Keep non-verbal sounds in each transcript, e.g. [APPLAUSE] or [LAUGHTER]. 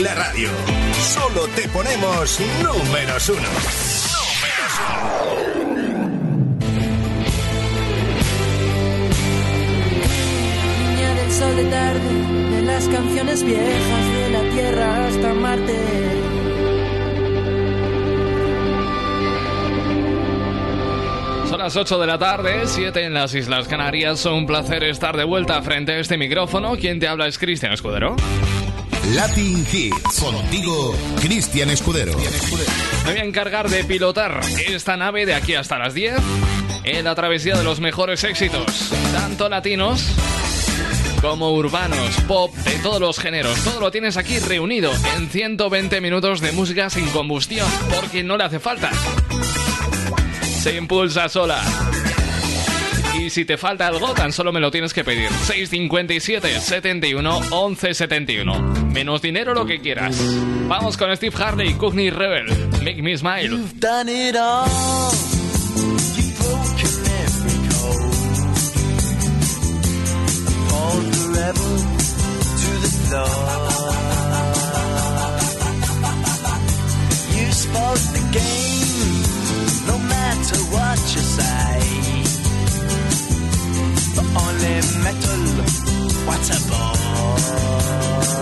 la radio. Solo te ponemos números uno. Números uno. Niña del sol de tarde, de las canciones viejas de la tierra hasta Marte. Son las 8 de la tarde, 7 en las Islas Canarias. Un placer estar de vuelta frente a este micrófono. Quien te habla es Cristian Escudero. Latin Hits. Contigo, Cristian Escudero. Me voy a encargar de pilotar esta nave de aquí hasta las 10 en la travesía de los mejores éxitos, tanto latinos como urbanos, pop, de todos los géneros. Todo lo tienes aquí reunido en 120 minutos de música sin combustión, porque no le hace falta. Se impulsa sola. Y si te falta algo, tan solo me lo tienes que pedir. 657 71 11 71. Menos dinero lo que quieras. Vamos con Steve Harley, Courtney Rebel. Make me smile. You've done it all. You've broken every code. To the floor. You spoke the game, no matter what you say. But only metal, what a bore.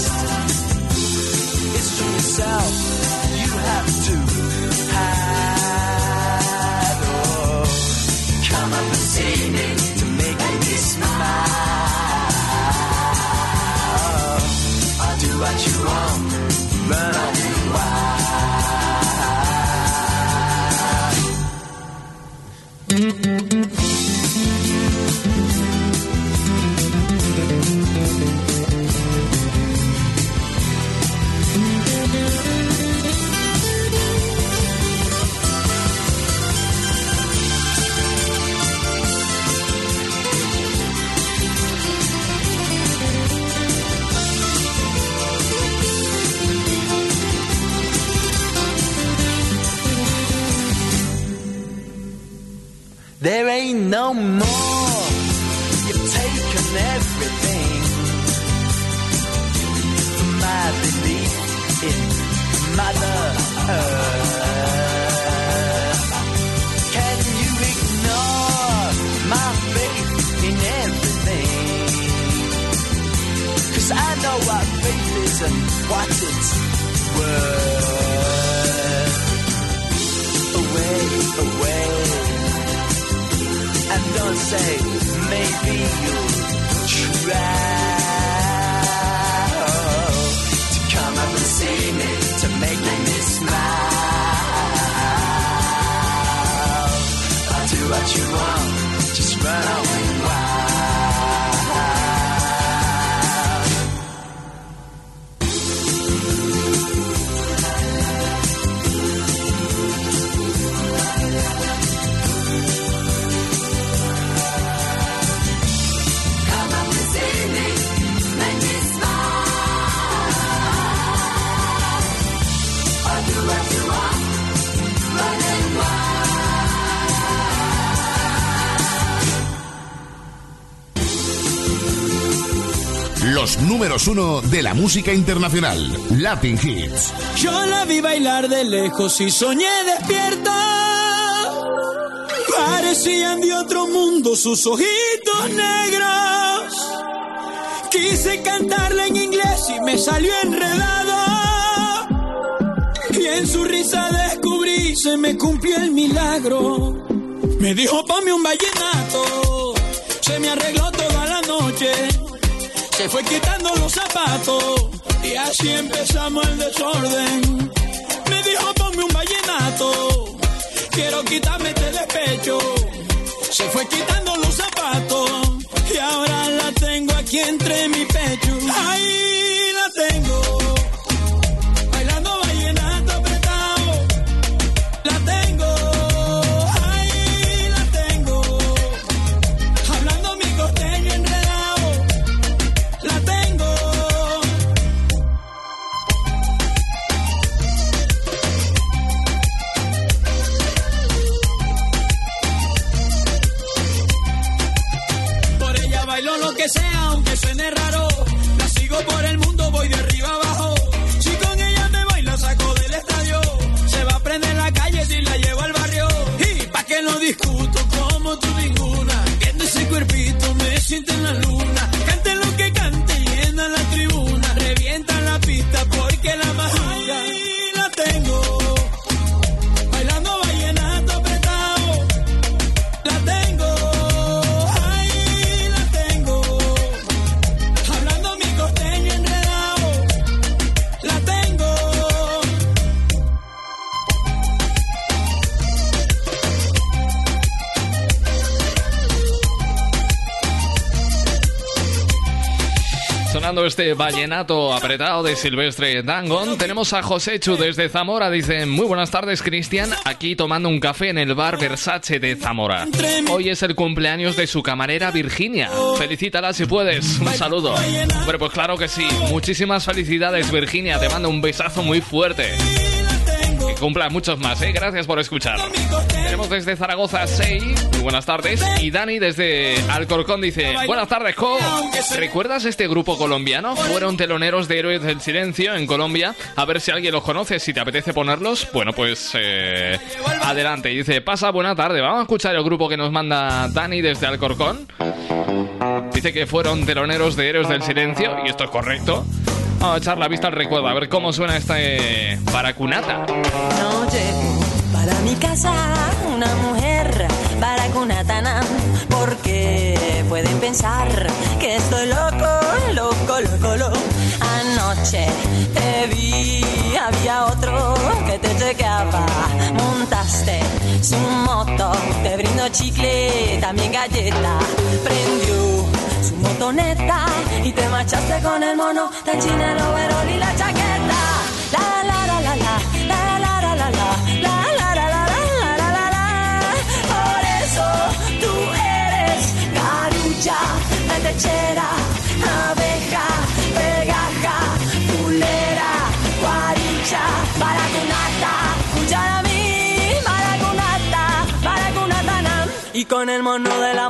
Yourself you have to hide. Come up and see me no more. You've taken everything. My belief in Mother Earth. Can you ignore my faith in everything? Cause I know what faith is and what it's worth. Away, away don't say maybe you'll try to come up and see me to make me smile. I'll do what you want, Los números uno de la música internacional. Latin Hits. Yo la vi bailar de lejos y soñé despierta. Parecían de otro mundo sus ojitos negros. Quise cantarla en inglés y me salió enredado. Y en su risa de se me cumplió el milagro. Me dijo, ponme un vallenato. Se me arregló toda la noche. Se fue quitando los zapatos. Y así empezamos el desorden. Me dijo, ponme un vallenato. Quiero quitarme este despecho. Se fue quitando los zapatos. Y ahora la tengo aquí entre mi pecho. Ahí que la más este vallenato apretado de Silvestre Dangon. Tenemos a Joséchu desde Zamora. Dice, muy buenas tardes, Cristian. Aquí tomando un café en el bar Versace de Zamora. Hoy es el cumpleaños de su camarera Virginia. Felicítala si puedes. Un saludo. Bueno, pues claro que sí. Muchísimas felicidades, Virginia. Te mando un besazo muy fuerte cumpla muchos más, ¿eh? Gracias por escuchar. Tenemos desde Zaragoza 6, muy buenas tardes. Y Dani desde Alcorcón dice, buenas tardes, Co. ¿Recuerdas este grupo colombiano? Fueron teloneros de Héroes del Silencio en Colombia. A ver si alguien los conoce, si te apetece ponerlos. Bueno, pues eh, adelante. Dice, pasa buena tarde. Vamos a escuchar el grupo que nos manda Dani desde Alcorcón. Dice que fueron teloneros de Héroes del Silencio, y esto es correcto. Vamos a echar la vista al recuerdo, a ver cómo suena este Baracunata. No llevo para mi casa una mujer baracunatana, porque pueden pensar que estoy loco, loco, loco, loco. Anoche te vi, había otro que te chequeaba, montaste su moto, te brindo chicle, también galleta, prendió su motoneta y te marchaste con el mono del chinelo, verol y la chaqueta. La la la la la, la la la la la, la la. Por eso tú eres metechera, abeja, pegaja, pulera, guaricha, baracunata, mí, baracunata, baracunata, y con el mono de la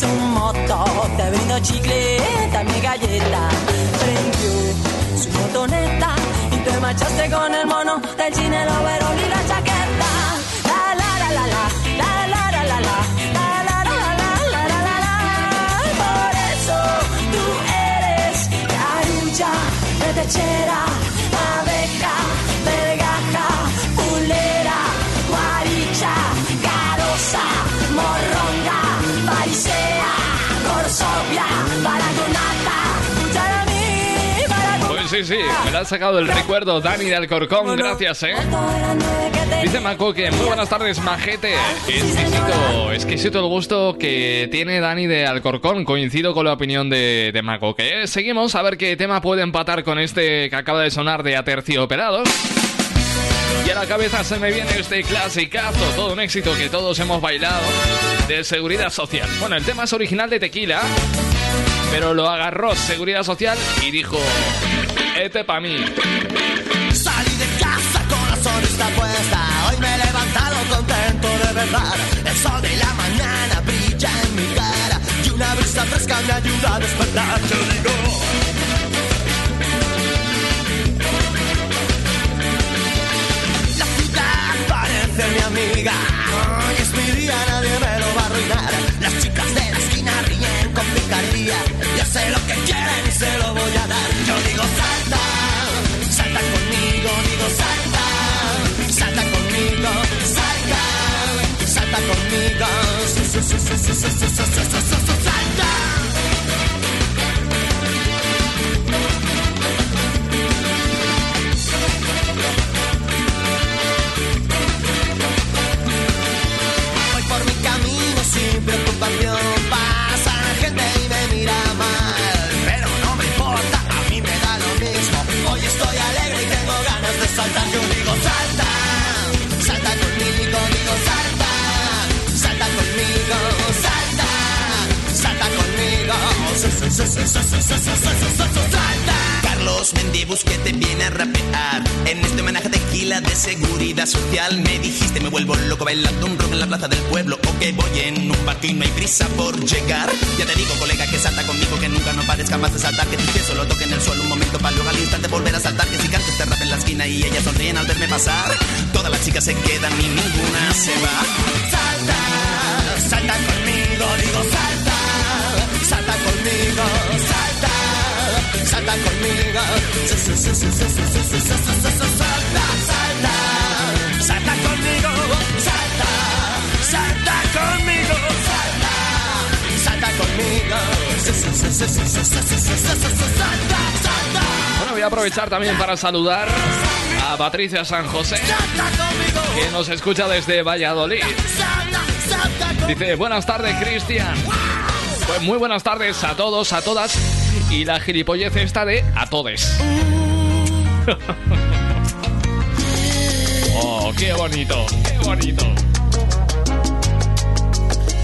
su moto, te brindo chicle, también galleta. Prendió su motoneta y te marchaste con el mono del cine, el overol y la chaqueta. La la la la la, la la la la la. lechera, abeja, sí, me la ha sacado el recuerdo Dani de Alcorcón, gracias, ¿eh? Dice Maco que muy buenas tardes, majete. Exquisito, exquisito el gusto que tiene Dani de Alcorcón. Coincido con la opinión de, de Maco. Que seguimos a ver qué tema puede empatar con este que acaba de sonar de Aterciopelados. Y a la cabeza se me viene este clasicazo, todo un éxito que todos hemos bailado, de Seguridad Social. Bueno, el tema es original de Tequila, pero lo agarró Seguridad Social y dijo, este pa' mí. Salí de casa con la sonrisa puesta, hoy me he levantado contento de verdad. El sol de la mañana brilla en mi cara y una brisa fresca me ayuda a despertar. Yo digo. La ciudad parece mi amiga, hoy es mi día, nadie me lo va a arruinar. Las chicas de la esquina ríen con picardía, ya sé lo que quieren y se lo voy a dar. conmigo. Salta. para saludar a Patricia San José, que nos escucha desde Valladolid. Dice, buenas tardes Cristian. Pues muy buenas tardes a todos, a todas. Y la gilipollez esta de a todes. [LAUGHS] oh, qué bonito, qué bonito.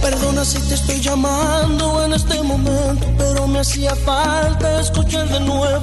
Perdona si te estoy llamando en este momento, pero me hacía falta escuchar de nuevo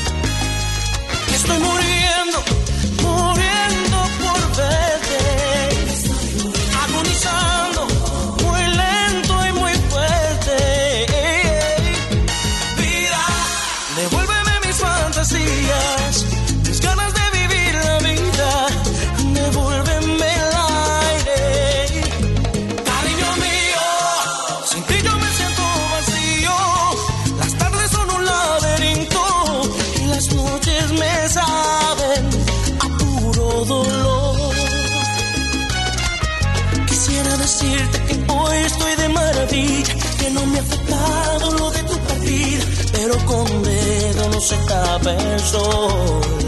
verso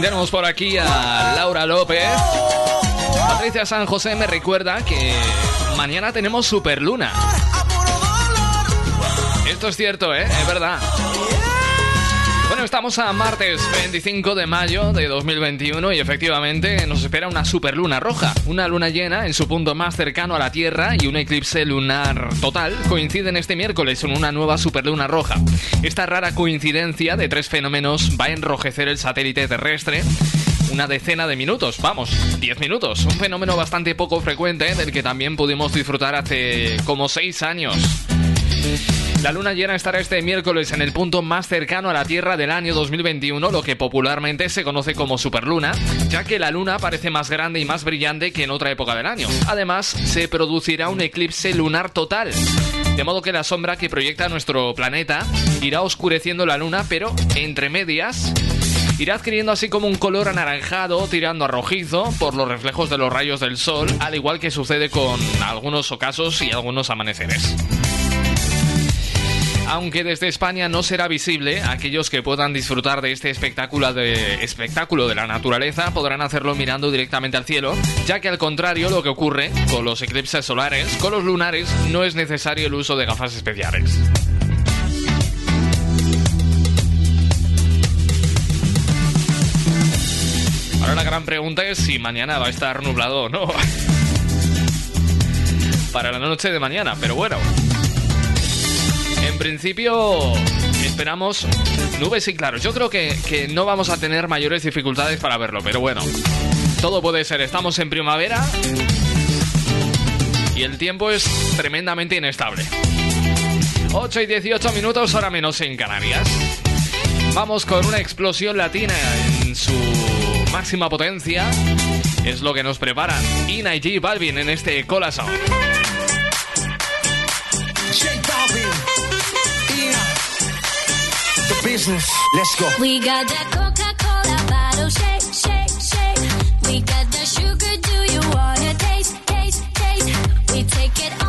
tenemos por aquí a Laura López. Patricia San José me recuerda que mañana tenemos Superluna. Esto es cierto, ¿eh? Es verdad. Estamos a martes 25 de mayo de 2021 y efectivamente nos espera una superluna roja. Una luna llena en su punto más cercano a la Tierra y un eclipse lunar total coinciden este miércoles en una nueva superluna roja. Esta rara coincidencia de tres fenómenos va a enrojecer el satélite terrestre una decena de minutos, vamos, 10 minutos. Un fenómeno bastante poco frecuente del que también pudimos disfrutar hace como 6 años. La luna llena estará este miércoles en el punto más cercano a la Tierra del año 2021, lo que popularmente se conoce como superluna, ya que la luna parece más grande y más brillante que en otra época del año. Además, se producirá un eclipse lunar total. De modo que la sombra que proyecta nuestro planeta irá oscureciendo la luna, pero entre medias irá adquiriendo así como un color anaranjado tirando a rojizo por los reflejos de los rayos del sol, al igual que sucede con algunos ocasos y algunos amaneceres. Aunque desde España no será visible, aquellos que puedan disfrutar de este espectáculo de, espectáculo de la naturaleza podrán hacerlo mirando directamente al cielo, ya que al contrario lo que ocurre con los eclipses solares, con los lunares, no es necesario el uso de gafas especiales. Ahora la gran pregunta es si mañana va a estar nublado o no. [LAUGHS] Para la noche de mañana, pero bueno. En principio esperamos nubes y claros. Yo creo que, que no vamos a tener mayores dificultades para verlo, pero bueno. Todo puede ser. Estamos en primavera y el tiempo es tremendamente inestable. 8 y 18 minutos, ahora menos en Canarias. Vamos con una explosión latina en su máxima potencia. Es lo que nos preparan Ina y G Balvin en este. J the business. Let's go. We got that Coca-Cola bottle shake, shake, shake. We got the sugar, do you wanna taste, taste, taste? We take it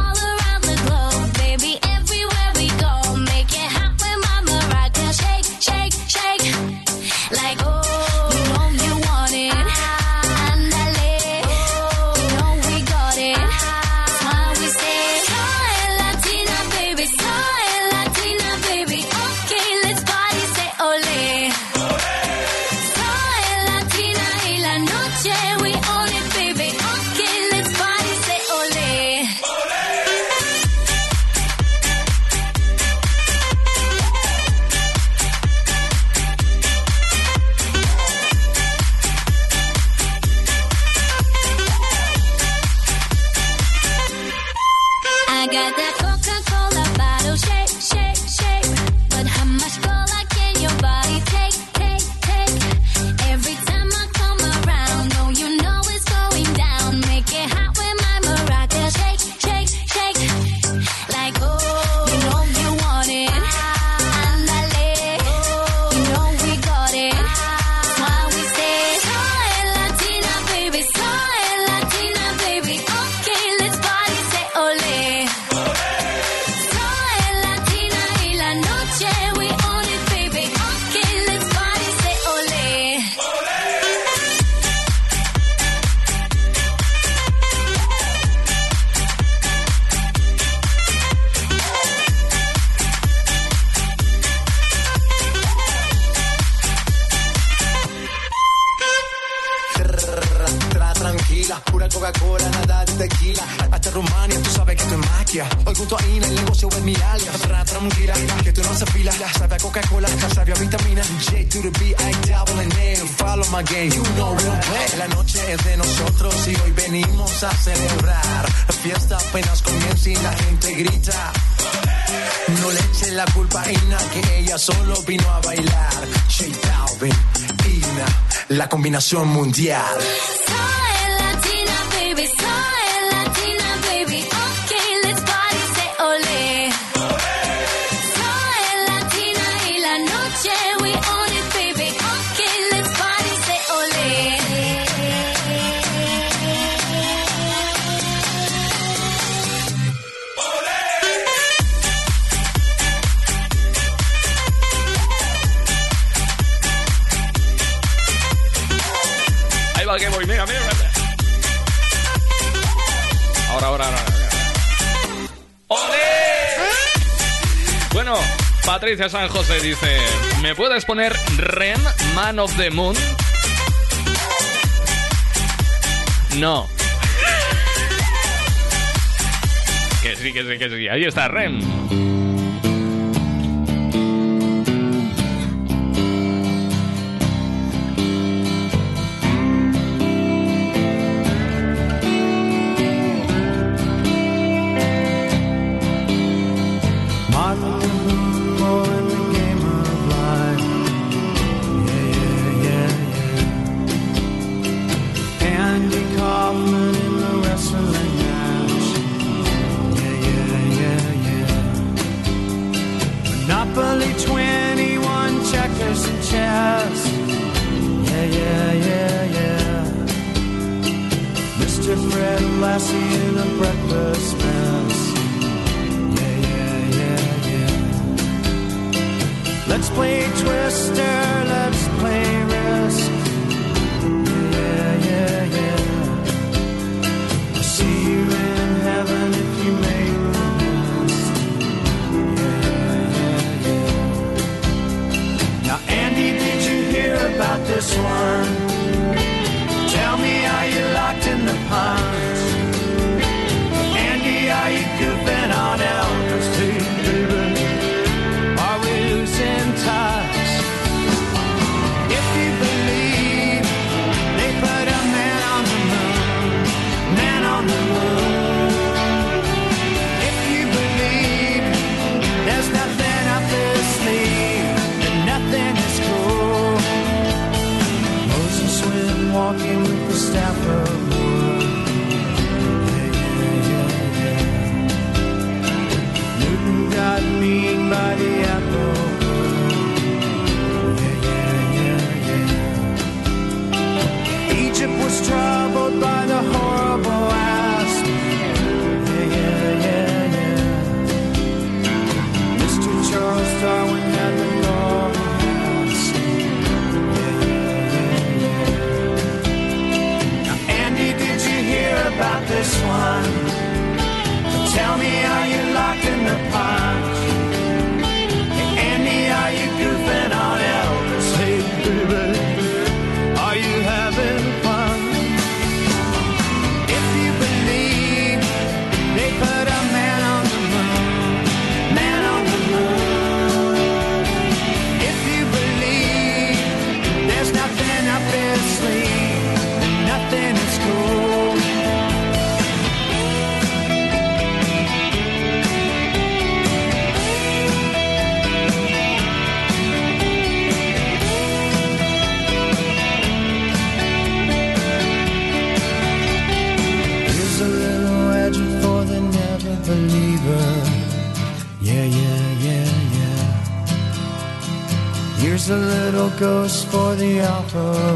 combinación mundial. Patricia San José dice, ¿me puedes poner Ren, Man of the Moon? No. Que sí, que sí, que sí. Ahí está Ren. goes for the altar.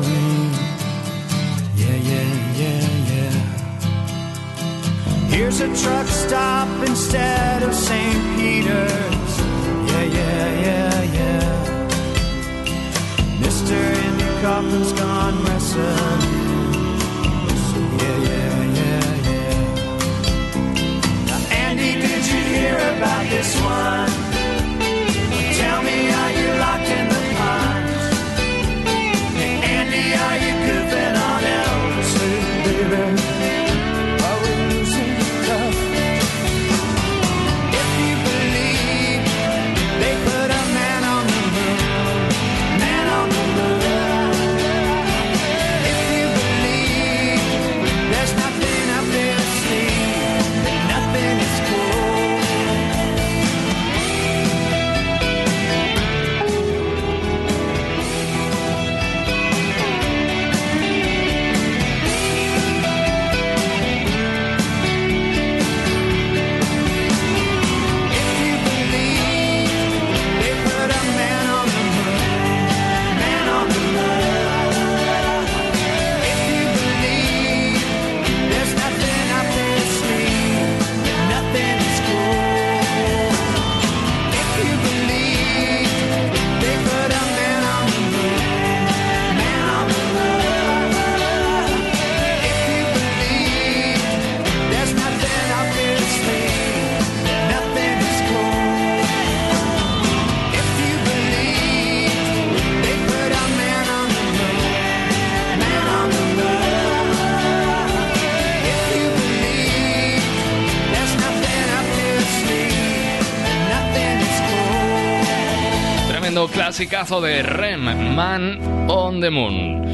Clasicazo de Rem, Man on the Moon.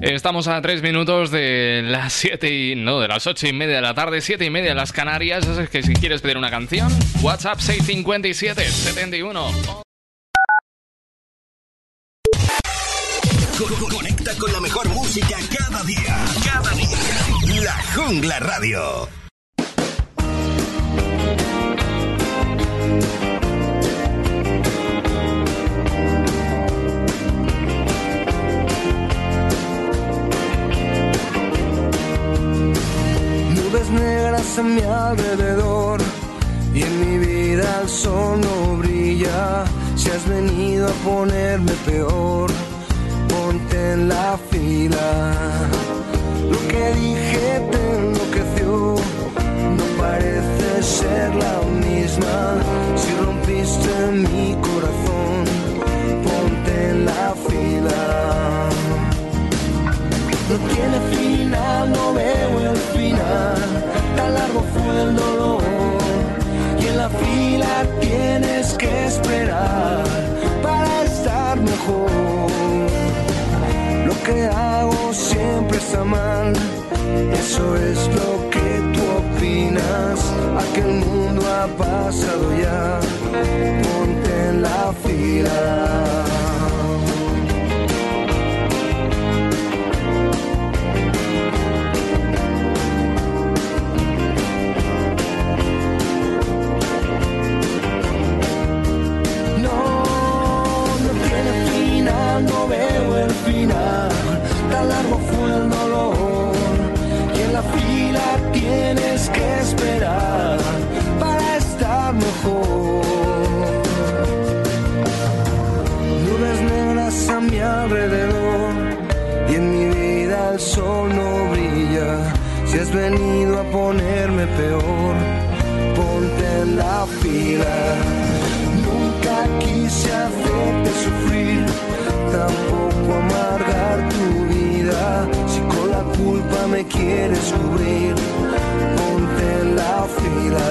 Estamos a tres minutos de las siete y... no, de las ocho y media de la tarde, siete y media de las Canarias. Es que si quieres pedir una canción, WhatsApp 657 71. Co- Conecta con la mejor música cada día. Cada día. La Jungla Radio. A mi alrededor y en mi vida el sol no brilla. Si has venido a ponerme peor, ponte en la fila. Lo que dije te enloqueció, no parece ser la misma. Si rompiste mi corazón, ponte en la fila. No tiene final, no veo Tan largo fue el dolor. Y en la fila tienes que esperar para estar mejor. Lo que hago siempre está mal. Eso es lo que tú opinas. Aquel mundo ha pasado ya. Ponte en la fila. Largo fue el dolor. Y en la fila tienes que esperar para estar mejor. Nubes negras a mi alrededor. Y en mi vida el sol no brilla. Si has venido a ponerme peor, ponte en la fila. Nunca quise hacerte sufrir, tampoco amargar tu vida. Si con la culpa me quieres cubrir, ponte en la fila.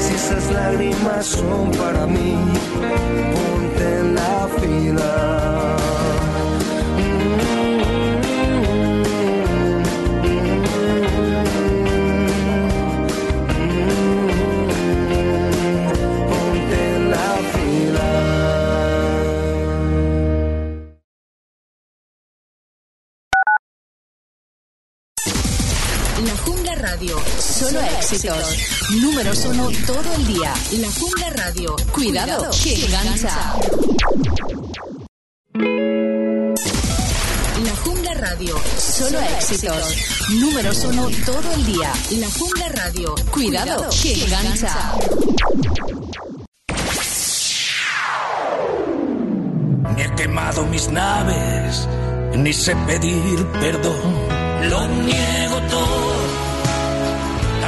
Si esas lágrimas son para mí, ponte en la fila. Éxitos. Números uno todo el día. La Jungla Radio. Cuidado, que engancha. La Jungla Radio. Solo éxitos. Números uno todo el día. La Jungla Radio. Cuidado, que engancha. Ni he quemado mis naves, ni sé pedir perdón. Lo niego todo,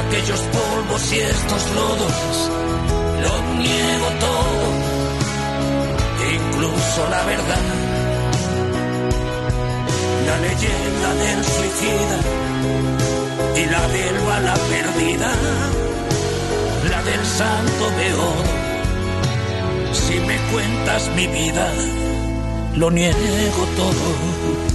aquellos polvos y estos lodos. Lo niego todo, incluso la verdad. La leyenda del suicida y la del bala perdida. La del santo beodo si me cuentas mi vida, lo niego todo.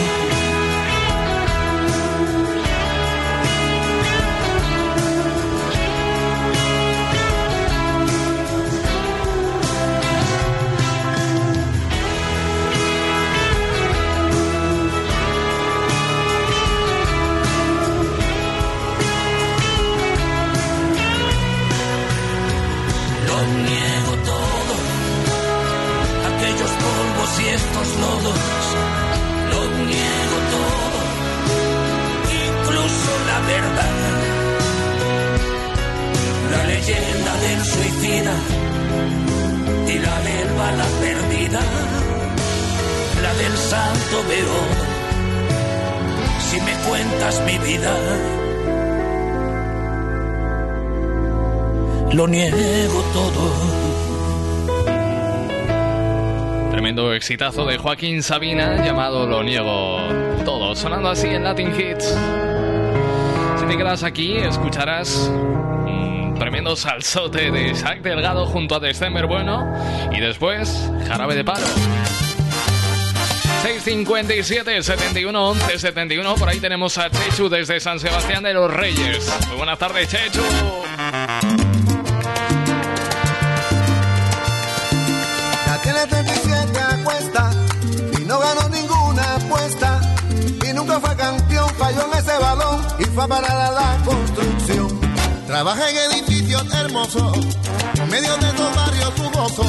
lo niego todo. Tremendo exitazo de Joaquín Sabina llamado Lo niego todo, sonando así en Latin Hits. Si te quedas aquí, escucharás un tremendo salsote de Isaac Delgado junto a December Bueno y después Jarabe de Palo. 657 71 11 71 por ahí tenemos a Chechu desde San Sebastián de los Reyes. Muy buenas tardes, Chechu. 337 acuesta y no ganó ninguna apuesta y nunca fue campeón, falló en ese balón y fue a parar a la construcción. Trabaja en edificios hermosos, en medio de dos barrios jugosos,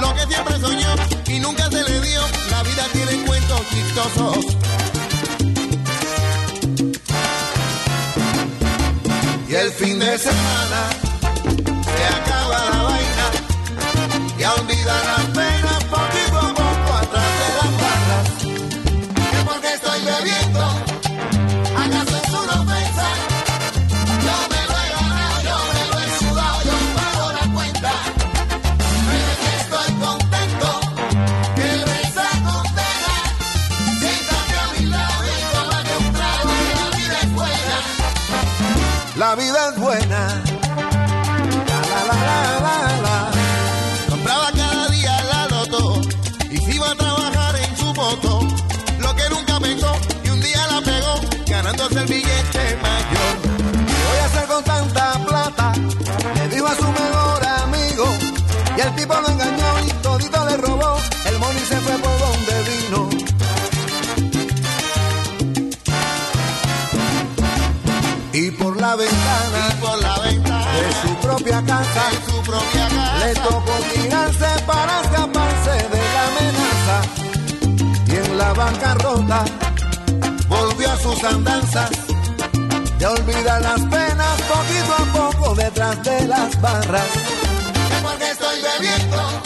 lo que siempre soñó y nunca se le dio, la vida tiene cuentos chistosos. Y el fin de semana se acaba la vaina y a olvidar secreto coordinarse para escaparse de la amenaza. Y en la bancarrota volvió a sus andanzas. Ya olvida las penas poquito a poco detrás de las barras. Porque estoy bebiendo.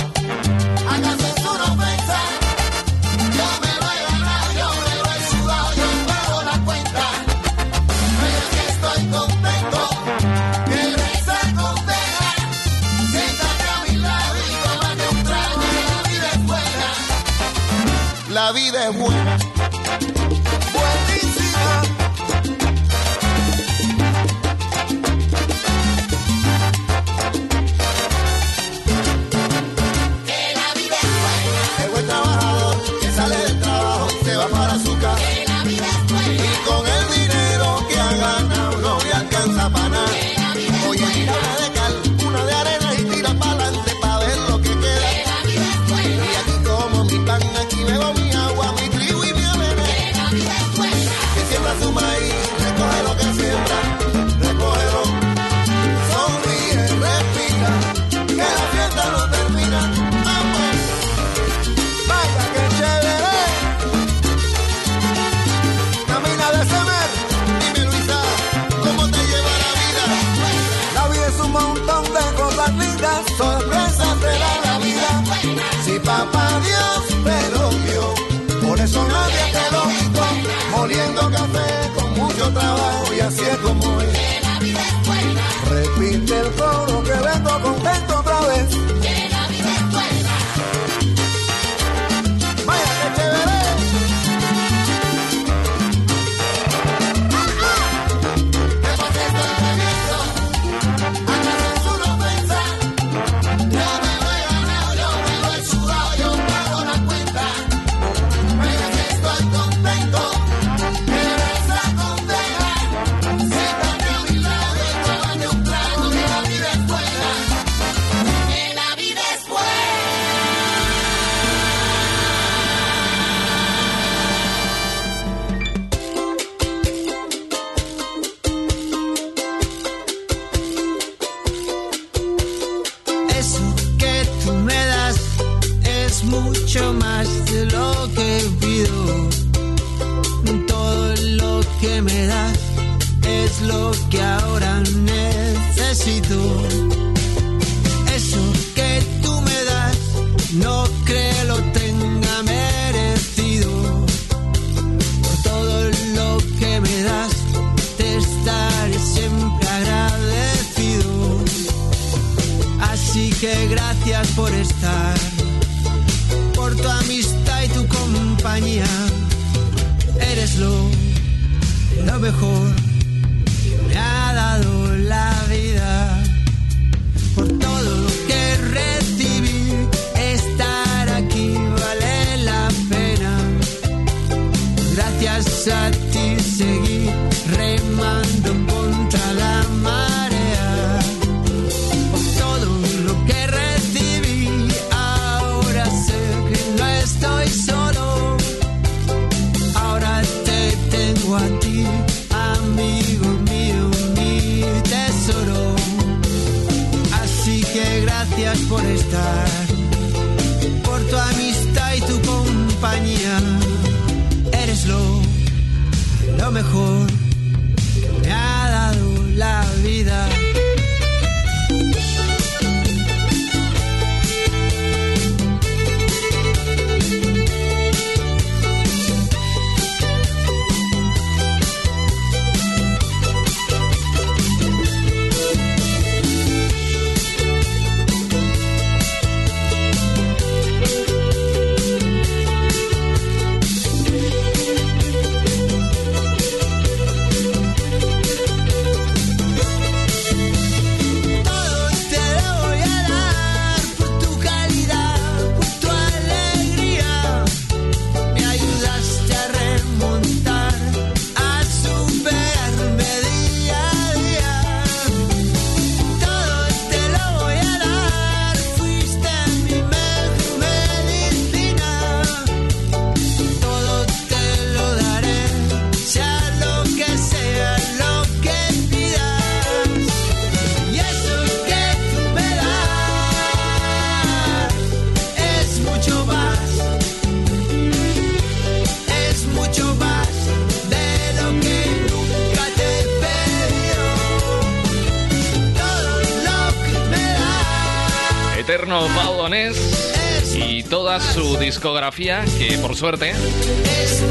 discografía que por suerte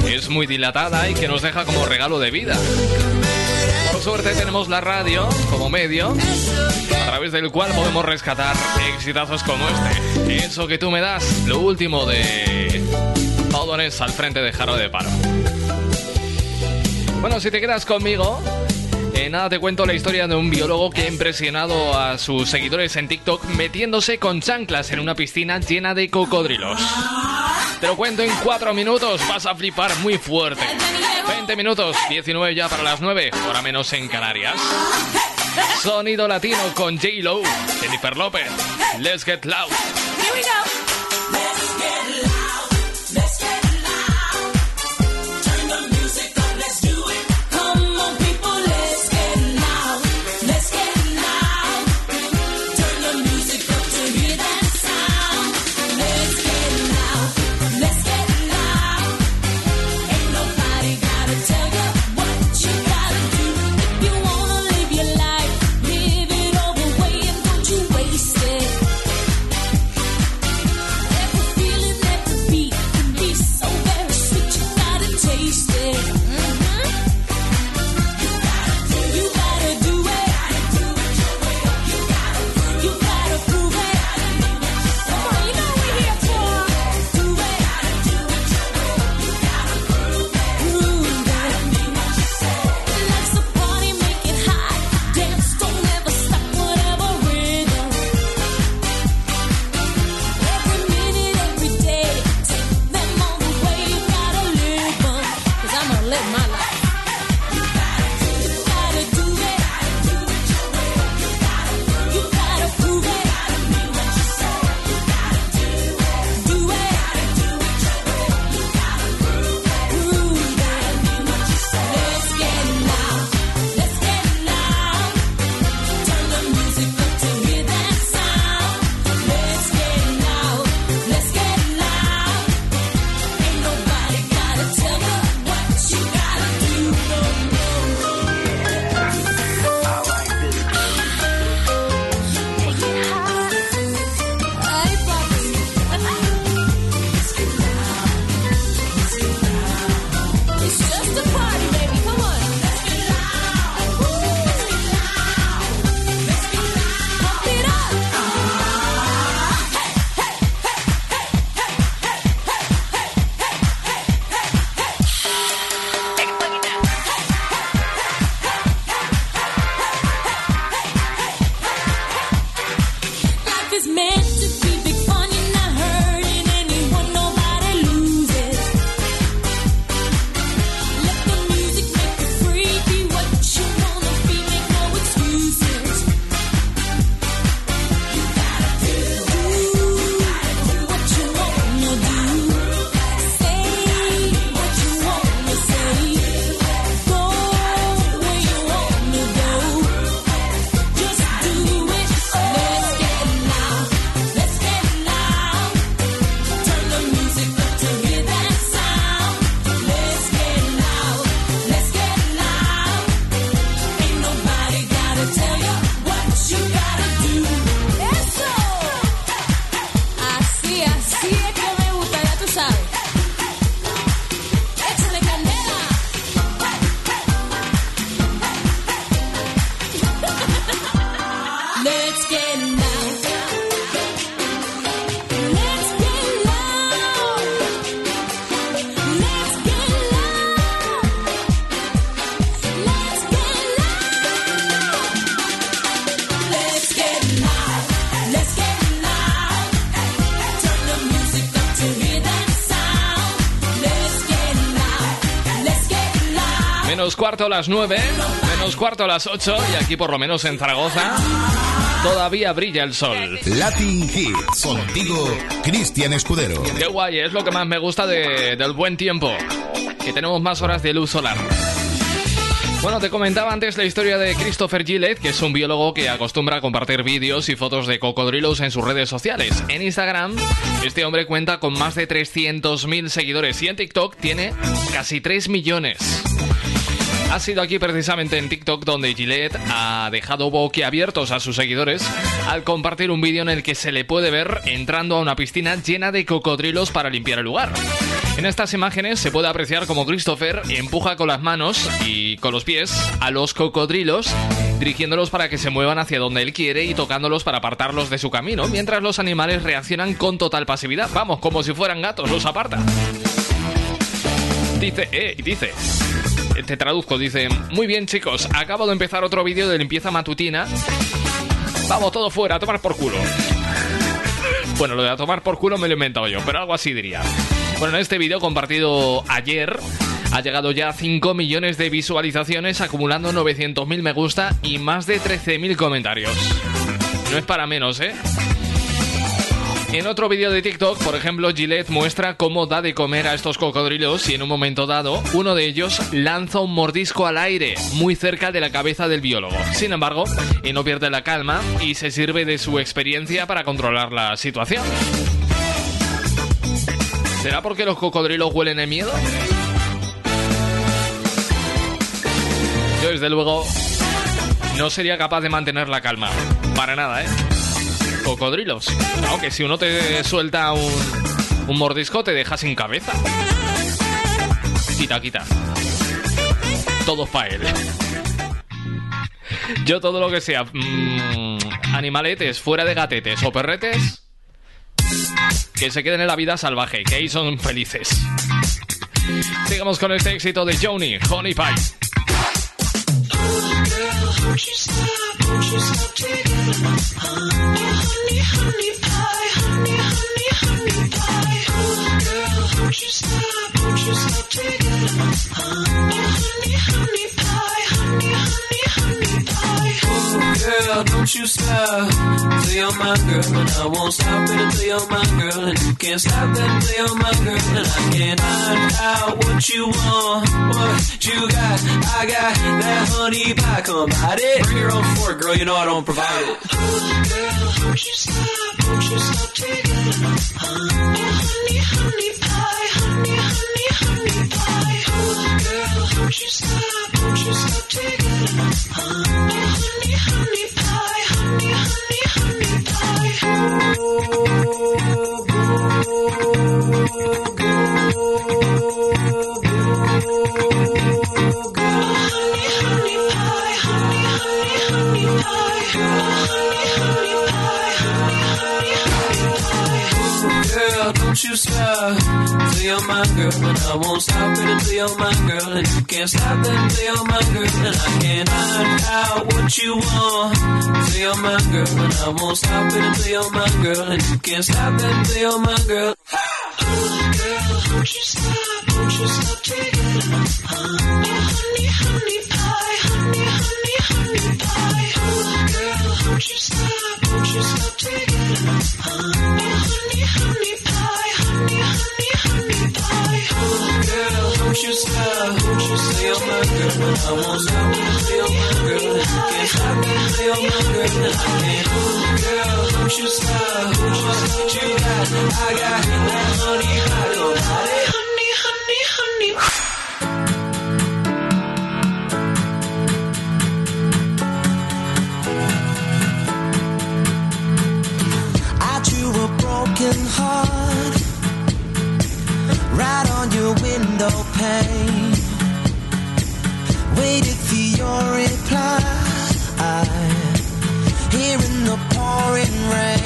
es muy dilatada y que nos deja como regalo de vida. Por suerte tenemos la radio como medio a través del cual podemos rescatar exitazos como este. Eso que tú me das, lo último de Paudones al frente de Jaro de Paro. Bueno, si te quedas conmigo, eh, nada te cuento la historia de un biólogo que ha impresionado a sus seguidores en TikTok metiéndose con chanclas en una piscina llena de cocodrilos. Te lo cuento en 4 minutos, vas a flipar muy fuerte. 20 minutos, 19 ya para las 9, hora menos en Canarias. Sonido latino con J-Lo, Jennifer López, Let's Get Loud. Here we go. Cuarto a las 9, menos cuarto a las 8 y aquí por lo menos en Zaragoza todavía brilla el sol. Latin Hits. Contigo, Cristian Escudero. Qué guay, es lo que más me gusta de- del buen tiempo, que tenemos más horas de luz solar. Bueno, te comentaba antes la historia de Christopher Gillette, que es un biólogo que acostumbra a compartir vídeos y fotos de cocodrilos en sus redes sociales. En Instagram, este hombre cuenta con más de 300.000 seguidores y en TikTok tiene casi 3 millones. Ha sido aquí precisamente en TikTok donde Gillette ha dejado boquiabiertos a sus seguidores al compartir un vídeo en el que se le puede ver entrando a una piscina llena de cocodrilos para limpiar el lugar. En estas imágenes se puede apreciar como Christopher empuja con las manos y con los pies a los cocodrilos, dirigiéndolos para que se muevan hacia donde él quiere y tocándolos para apartarlos de su camino, mientras los animales reaccionan con total pasividad. Vamos, como si fueran gatos, los aparta. Dice, eh, dice, te traduzco, dice, muy bien chicos, acabo de empezar otro vídeo de limpieza matutina. Vamos, todo fuera, a tomar por culo. Bueno, lo de a tomar por culo me lo he inventado yo, pero algo así diría. Bueno, en este vídeo compartido ayer ha llegado ya a 5 millones de visualizaciones, acumulando 900.000 me gusta y más de 13.000 comentarios. No es para menos, ¿eh? En otro vídeo de TikTok, por ejemplo, Gillette muestra cómo da de comer a estos cocodrilos y en un momento dado, uno de ellos lanza un mordisco al aire, muy cerca de la cabeza del biólogo. Sin embargo, él no pierde la calma y se sirve de su experiencia para controlar la situación. ¿Será porque los cocodrilos huelen el miedo? Yo, desde luego, no sería capaz de mantener la calma. Para nada, ¿eh? Cocodrilos. Aunque si uno te suelta un, un mordisco, te deja sin cabeza. Quita, quita. Todos para él. Yo todo lo que sea mm, animaletes fuera de gatetes o perretes, que se queden en la vida salvaje, que ahí son felices. Sigamos con este éxito de Joni, Honey Pie. She's looking at my honey, honey. Don't you stop till you're my girl, and I won't stop it until you're my girl, and you can't stop that until you're my girl, and I can't find out what you want, what you got. I got that honey pie, come out it. Bring your own fork, girl, you know I don't provide it. Girl, don't you stop, don't you stop taking it, honey, honey pie, honey, honey, honey pie. Girl, don't you stop, don't you stop taking it, honey, Girl, don't you stop. Till you're my girl, and I won't stop it until you're my girl, and you can't stop it until you're my girl, and I can't find out what you want till you're my girl, and I won't stop it until you're my girl, and you can't stop it until you're my girl. Girl, don't you stop, don't you stop taking it, honey, I won't stop girl, can't stop me my girl, I. Girl, don't you stop, don't you stop you got, I got that honey got it. Honey, honey, honey. I drew a broken heart right on your window pane. Pouring rain.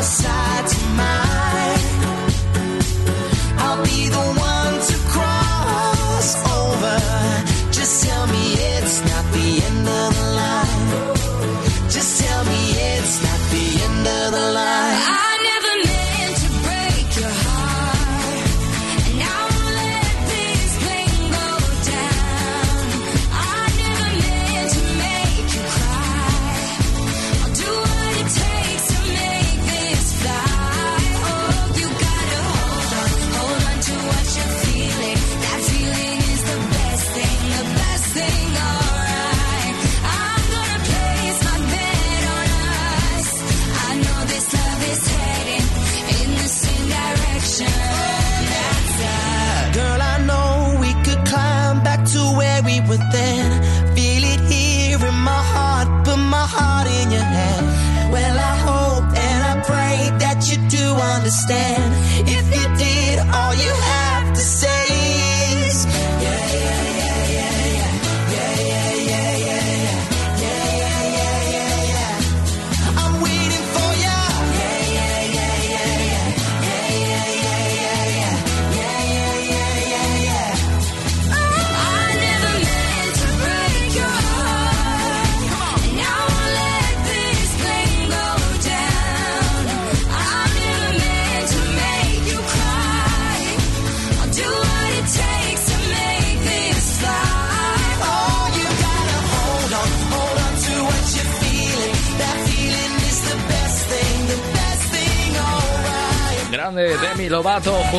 side.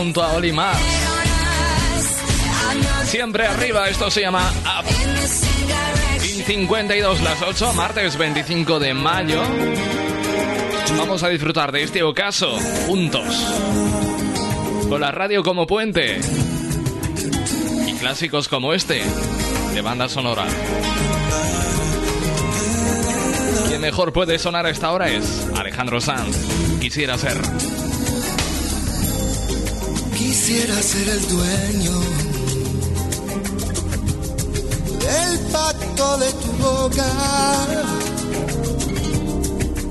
Junto a Oli Mars. Siempre arriba, esto se llama Up. Y 52 las 8, martes 25 de mayo. Vamos a disfrutar de este ocaso juntos. Con la radio como puente. Y clásicos como este, de banda sonora. Quien mejor puede sonar a esta hora es Alejandro Sanz. Quisiera ser. Quisiera ser el dueño del pacto de tu boca.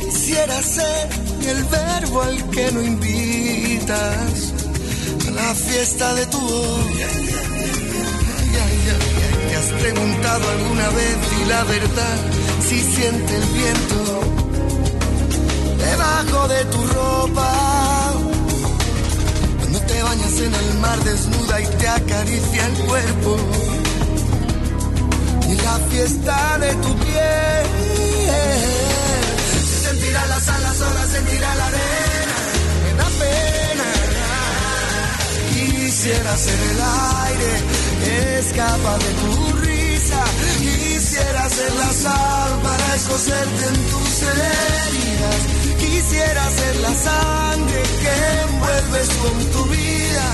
Quisiera ser el verbo al que no invitas a la fiesta de tu ¿Te has preguntado alguna vez y la verdad si siente el viento debajo de tu ropa? Bañas en el mar desnuda y te acaricia el cuerpo. Y la fiesta de tu piel. Se sentirá las alas, olas, sentirá la arena. Me da pena. Quisiera ser el aire escapa de tu ser la sal para escocerte en tus heridas. Quisiera ser la sangre que envuelves con tu vida.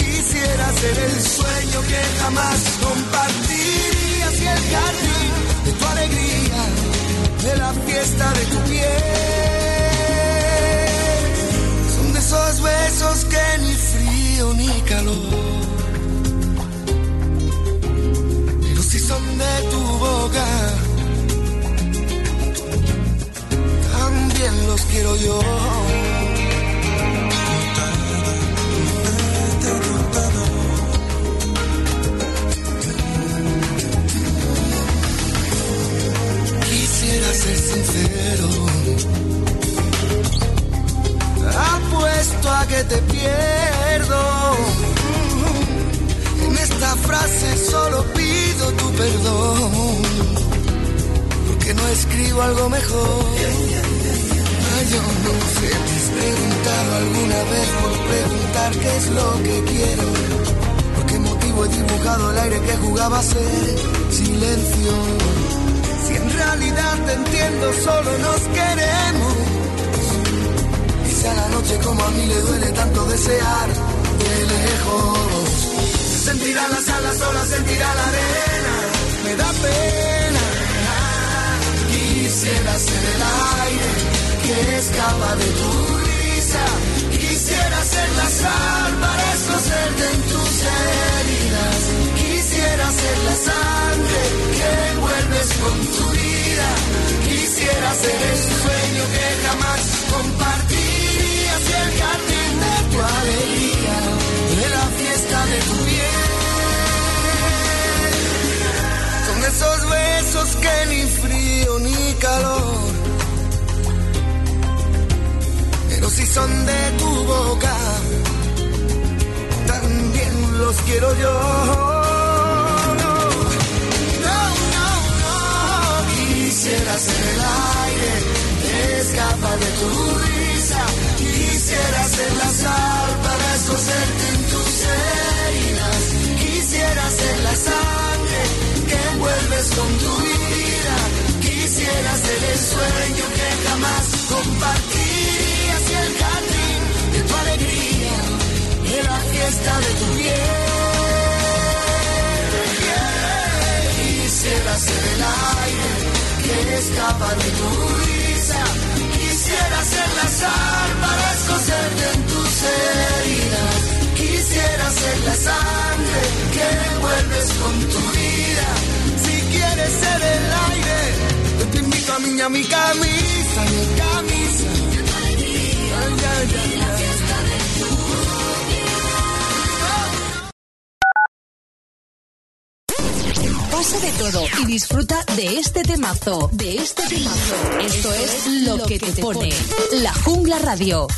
Quisiera ser el sueño que jamás compartirías y el jardín de tu alegría, de la fiesta de tu piel. Son de esos besos que ni frío ni calor.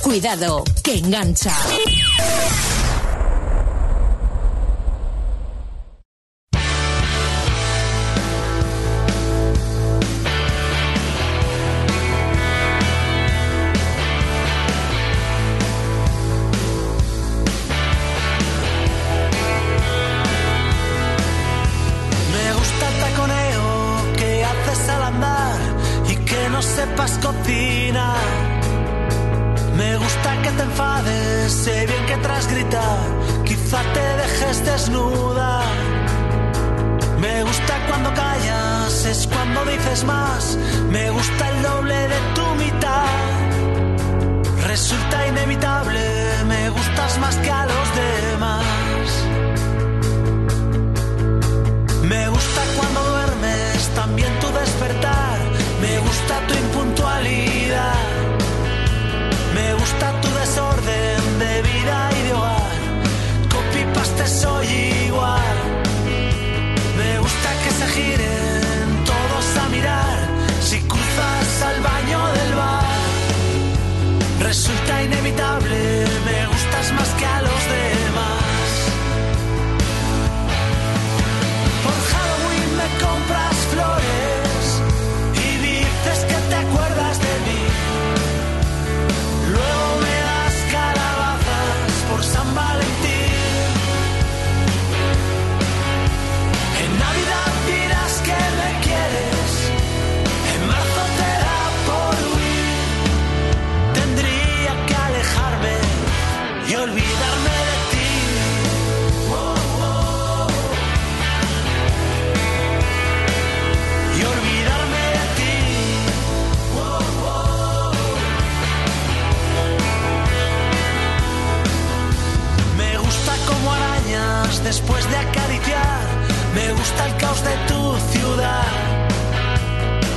Cuidado, que engancha.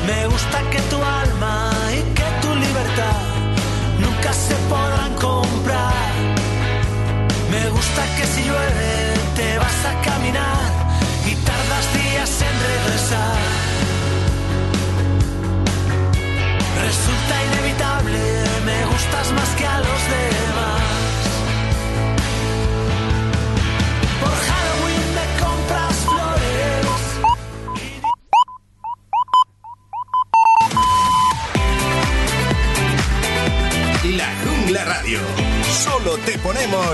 Me gusta que tu alma y que tu libertad nunca se podrán comprar. Me gusta que si llueve te vas a caminar y tardas días en regresar. Resulta inevitable, me gustas más que a los de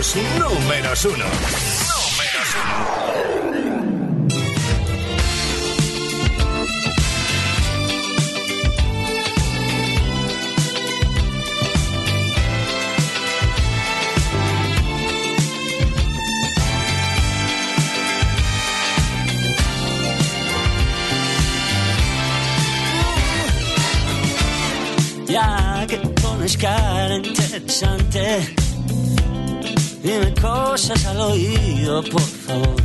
los números uno. dime cosas al oído, por favor.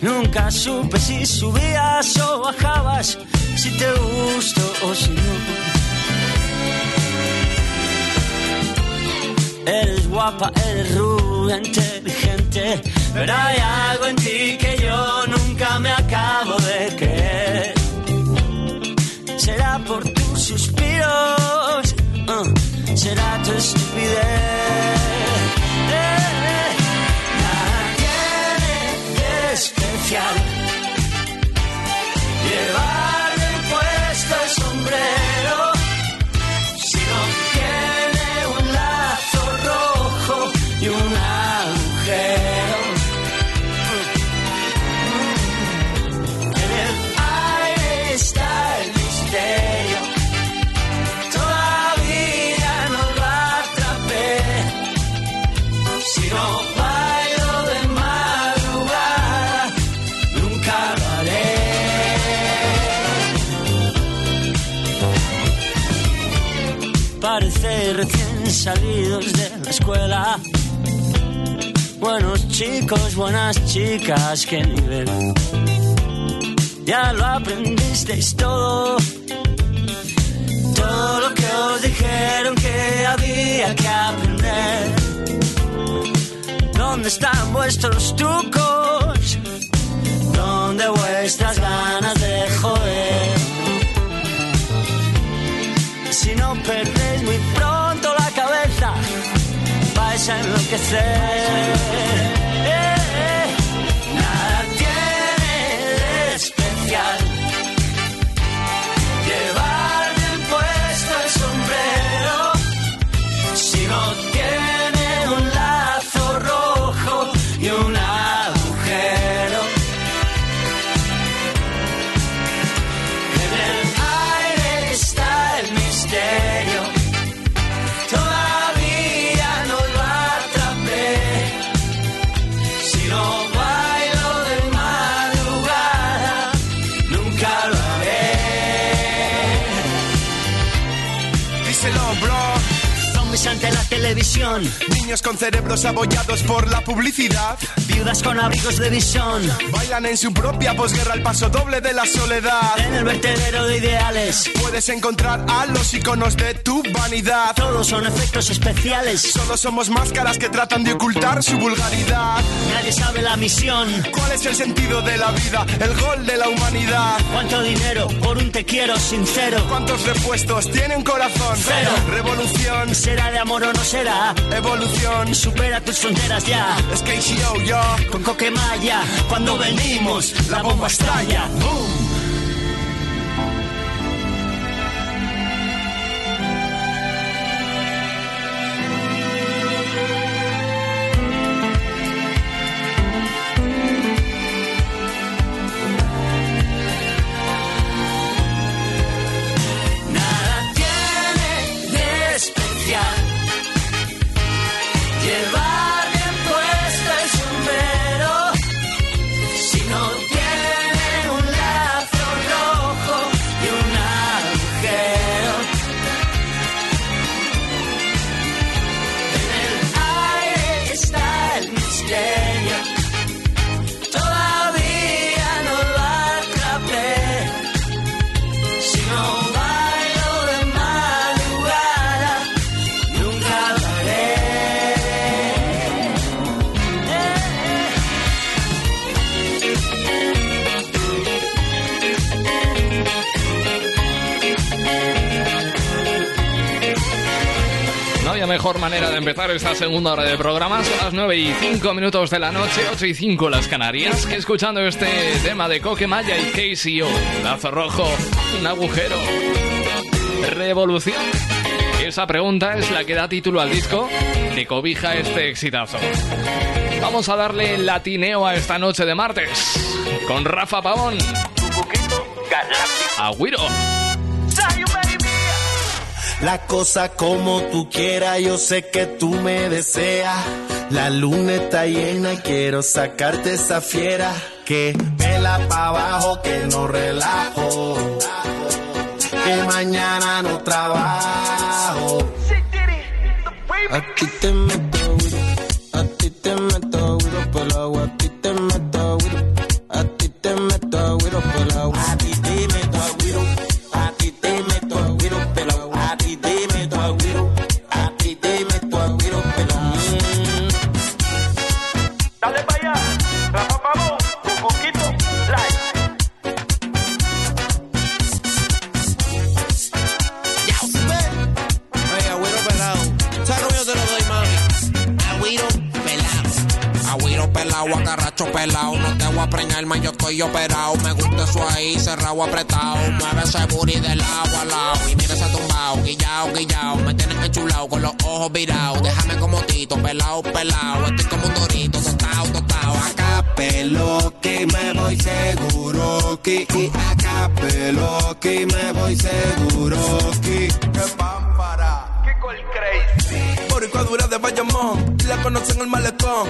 Nunca supe si subías o bajabas, si te gusto o si no. Eres guapa, eres rubia, inteligente, pero hay algo en ti que yo nunca me acabo de creer. Será por tus suspiros, uh, será tu estupidez. especial. recién salidos de la escuela. Buenos chicos, buenas chicas, qué nivel. Ya lo aprendisteis todo. Todo lo que os dijeron que había que aprender. ¿Dónde están vuestros trucos? ¿Dónde vuestras ganas de joder? Si no perdéis muy vais a enloquecer. Niños con cerebros abollados por la publicidad. Viudas con abrigos de visión. Bailan en su propia posguerra el paso doble de la soledad. En el vertedero de ideales. Puedes encontrar a los iconos de tu vanidad. Todos son efectos especiales. Solo somos máscaras que tratan de ocultar su vulgaridad. Nadie sabe la misión. ¿Cuál es el sentido de la vida? El gol de la humanidad. ¿Cuánto dinero por un te quiero sincero? ¿Cuántos repuestos tiene un corazón? Cero. Revolución. ¿Será de amor o no será? Evolución. Supera tus fronteras ya. Es que yo, yo. Con Coquemaya, cuando venimos, la bomba estalla. ¡Boom! Empezar esta segunda hora de programa. Son las 9 y 5 minutos de la noche, 8 y 5 las Canarias, que escuchando este tema de Coquemaya y KCO. Lazo rojo, un agujero. Revolución. Esa pregunta es la que da título al disco que cobija este exitazo. Vamos a darle latineo a esta noche de martes con Rafa Pavón. Agüiro. La cosa como tú quieras, yo sé que tú me deseas. La luna está llena y quiero sacarte esa fiera. Que vela pa' abajo, que no relajo. Que mañana no trabajo. A ti te meto operado. Me gusta eso ahí, cerrado, apretado. Mueve ese booty de lado a lado. Y mira ese tumbao, guillao, guillao. Me tienes enchulado con los ojos virados. Déjame como tito, pelado, pelado. Estoy como un dorito, tostado, tostado. Acá Pelo que me voy seguro que y acá pelo que me voy seguro que Kiko el crazy. Y la conocen en el malecón.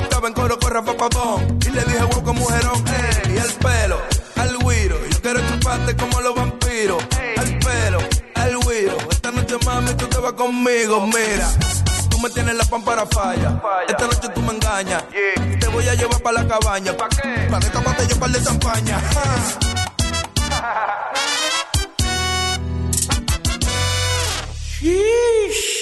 Estaba en coro con Rafa y le dije wow con mujerón. y el pelo, al güiro, yo quiero chuparte como los vampiros. Al pelo, al güiro, esta noche mami tú te vas conmigo, mira. Tú me tienes la pámpara falla. Esta noche tú me engañas. Te voy a llevar para la cabaña. ¿Pa' qué? Pa' destaparte yo par de champaña.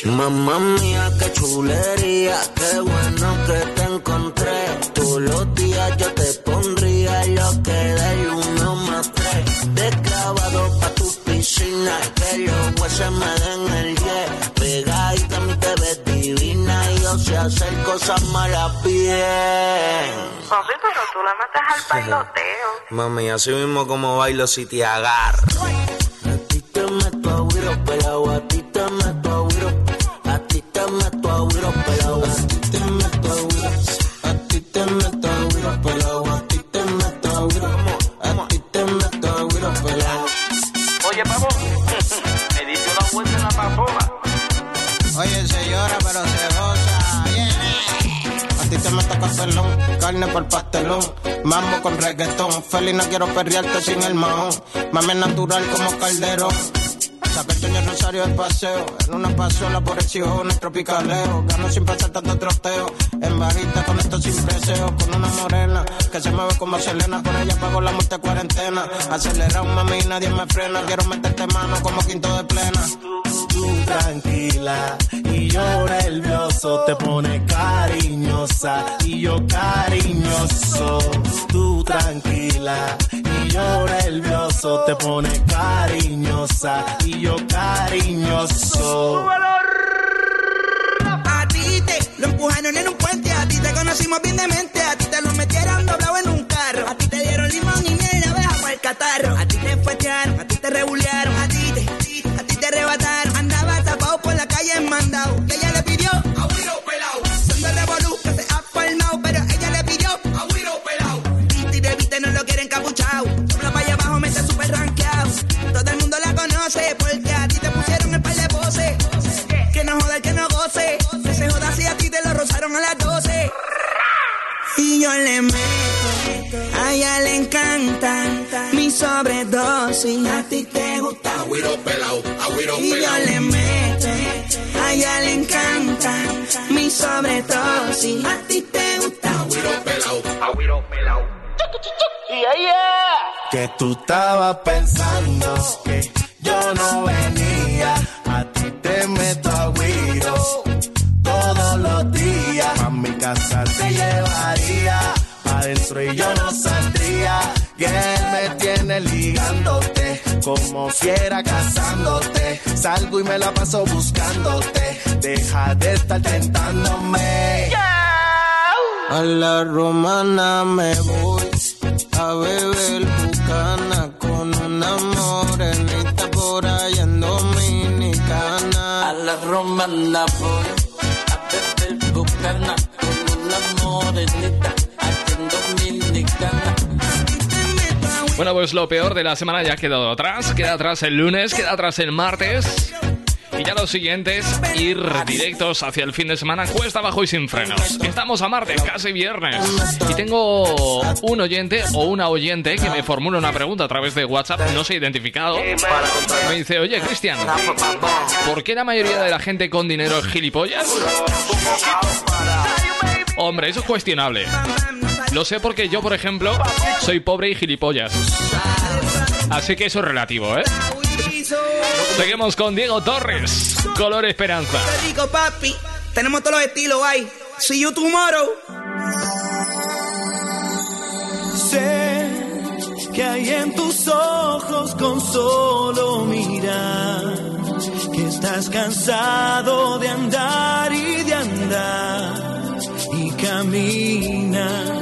Mamá mía, qué chulería, qué bueno que te encontré. Todos los días yo te pondría lo que del uno más tres. De clavado pa' tu piscina, que los huesos me den el 10. Pegadita a mí te ves divina y yo sé hacer cosas malas bien. Papi, pero tú le metes al [LAUGHS] bailoteo. Mami, así mismo como bailo si te agarro. A ti te meto a pelao, a ti te meto a güiro. A ti te meto a güiro pelao, a ti te meto a güiro. A ti te meto a güiro pelao, a ti te meto a güiro. A ti te meto a güiro pelao. Oye, pavo, [LAUGHS] me diste una vuelta en la papola. Oye, se llora, pero se goza. A ti te meto pastelón, carne por pastelón. Mambo con reggaetón. Feliz, no quiero perrearte sin el mahón. Mame natural como calderón. Saca el sueño Rosario de paseo. En una pasola por el chijones tropicaleo. Gano sin pasar tanto troteo. En bajita con esto sin preseo. Con una morena que se mueve como Selena. Por ella pago la muerte cuarentena. Acelerado, mami, y nadie me frena. Quiero meterte mano como quinto de plena. Tú tranquila y yo nervioso te pone cariñosa y yo cariñoso. Tú tranquila y yo nervioso te pone cariñosa y yo cariñoso. A ti te lo empujaron en un puente, a ti te conocimos bien de mente, a ti te lo metieron doblado en un carro, a ti te dieron limón y miel, abeja para el catarro, a ti te fuetearon, a ti te regulearon, a ti te, a ti te arrebataron, andaba tapado por la calle en mandado, A ti te gusta Agüiro pelao, agüiro y yo pelao. le meto, a ella le encanta mi sobredosis. A ti te gusta Agüiro pelao, agüiro pelao. Que tú estabas pensando que yo no venía. A ti te meto a guiro todos los días. A mi casa te llevaría. Adentro y yo no saldría. Que me ligándote. Como fiera cazándote. Salgo y me la paso buscándote. Deja de estar tentándome. A la romana me voy a beber bucana con una morenita por allá en Dominicana. A la romana voy a beber bucana con una morenita aquí en Dominicana. Bueno, pues lo peor de la semana ya ha quedado atrás. Queda atrás el lunes, queda atrás el martes. Y ya los siguientes, ir directos hacia el fin de semana, cuesta abajo y sin frenos. Estamos a martes, casi viernes. Y tengo un oyente o una oyente que me formula una pregunta a través de WhatsApp, no se ha identificado. Me dice, oye, Cristian, ¿por qué la mayoría de la gente con dinero es gilipollas? Hombre, eso es cuestionable. Lo sé porque yo, por ejemplo, soy pobre y gilipollas. Así que eso es relativo, ¿eh? Seguimos con Diego Torres, Color Esperanza. Qué rico, papi. Tenemos todos los estilos, ahí. See you tomorrow. Sé que hay en tus ojos con solo mirar que estás cansado de andar y de andar y camina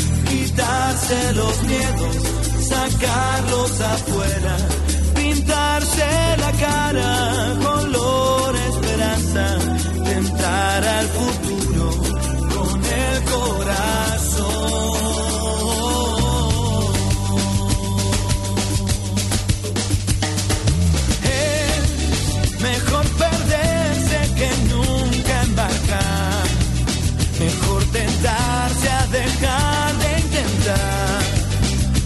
quitarse los miedos, sacarlos afuera pintarse la cara color esperanza, tentar al futuro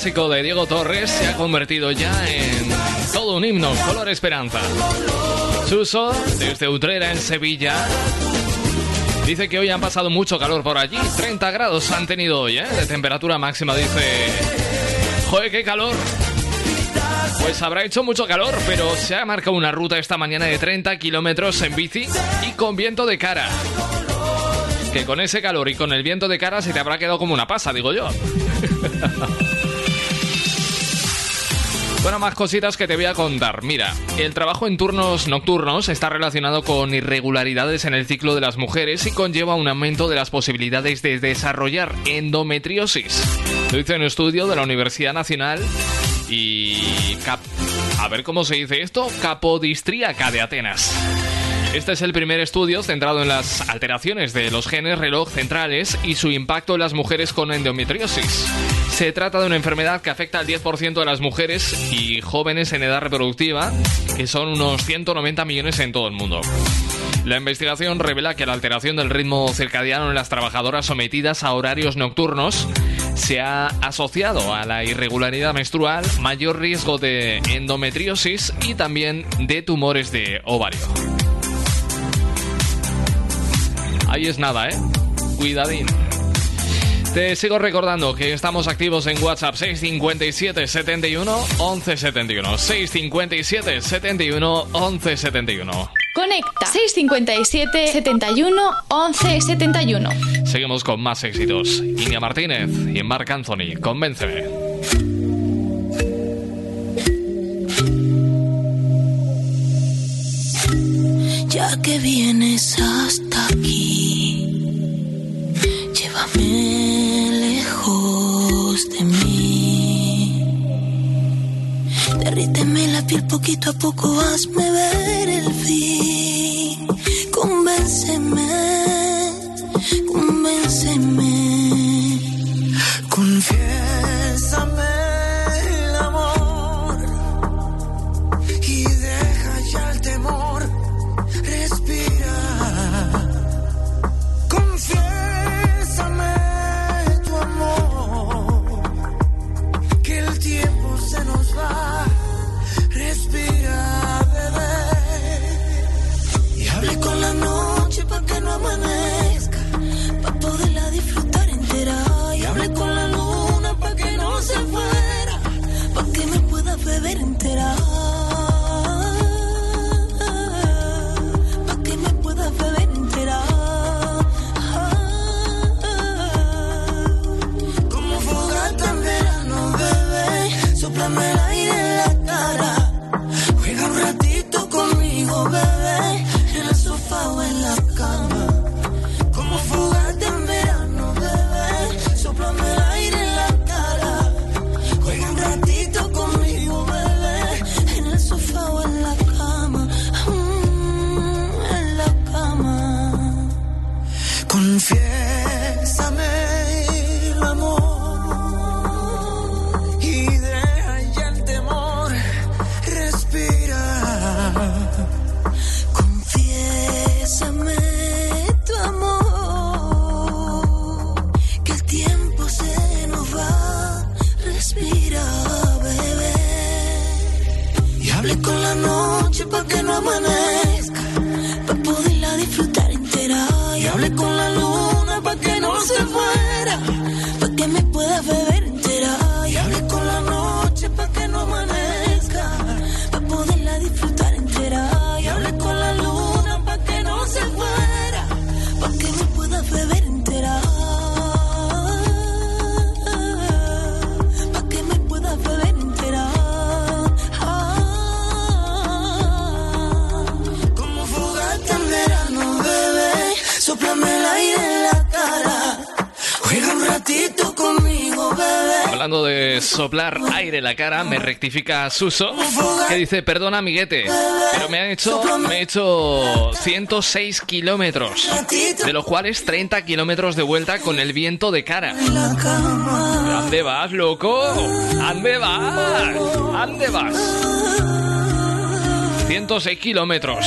Clásico de Diego Torres se ha convertido ya en todo un himno, Color Esperanza. Suso, desde Utrera en Sevilla, dice que hoy han pasado mucho calor por allí. 30 grados han tenido hoy, ¿eh? De temperatura máxima, dice. Joder, qué calor. Pues habrá hecho mucho calor, pero se ha marcado una ruta esta mañana de 30 kilómetros en bici y con viento de cara. Que con ese calor y con el viento de cara se te habrá quedado como una pasa, digo yo. [LAUGHS] Bueno, más cositas que te voy a contar. Mira, el trabajo en turnos nocturnos está relacionado con irregularidades en el ciclo de las mujeres y conlleva un aumento de las posibilidades de desarrollar endometriosis. Lo dice un estudio de la Universidad Nacional y... cap- A ver cómo se dice esto, capodistríaca de Atenas. Este es el primer estudio centrado en las alteraciones de los genes reloj centrales y su impacto en las mujeres con endometriosis. Se trata de una enfermedad que afecta al 10% de las mujeres y jóvenes en edad reproductiva, que son unos 190 millones en todo el mundo. La investigación revela que la alteración del ritmo circadiano en las trabajadoras sometidas a horarios nocturnos se ha asociado a la irregularidad menstrual, mayor riesgo de endometriosis y también de tumores de ovario. Ahí es nada, ¿eh? Cuidadín. Te sigo recordando que estamos activos en WhatsApp 657 71 11 71. 657 71 11 71. Conecta 657 71 11 71. Seguimos con más éxitos. Inia Martínez y Marc Anthony. Convénceme. Ya que vienes hasta aquí, de mí. Derríteme la piel poquito a poco, hazme ver el fin. de soplar aire en la cara, me rectifica Suso, que dice, perdona amiguete, pero me han hecho, me he hecho 106 kilómetros, de los cuales 30 kilómetros de vuelta con el viento de cara. ¿Dónde vas, loco? ¿Dónde vas? ¿Dónde vas? 106 kilómetros.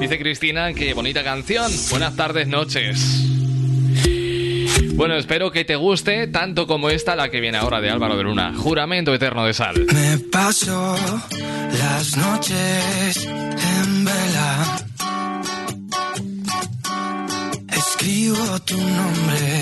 Dice Cristina, qué bonita canción. Buenas tardes, noches. Bueno, espero que te guste tanto como esta, la que viene ahora de Álvaro de Luna. Juramento eterno de sal. Me paso las noches en vela. Escribo tu nombre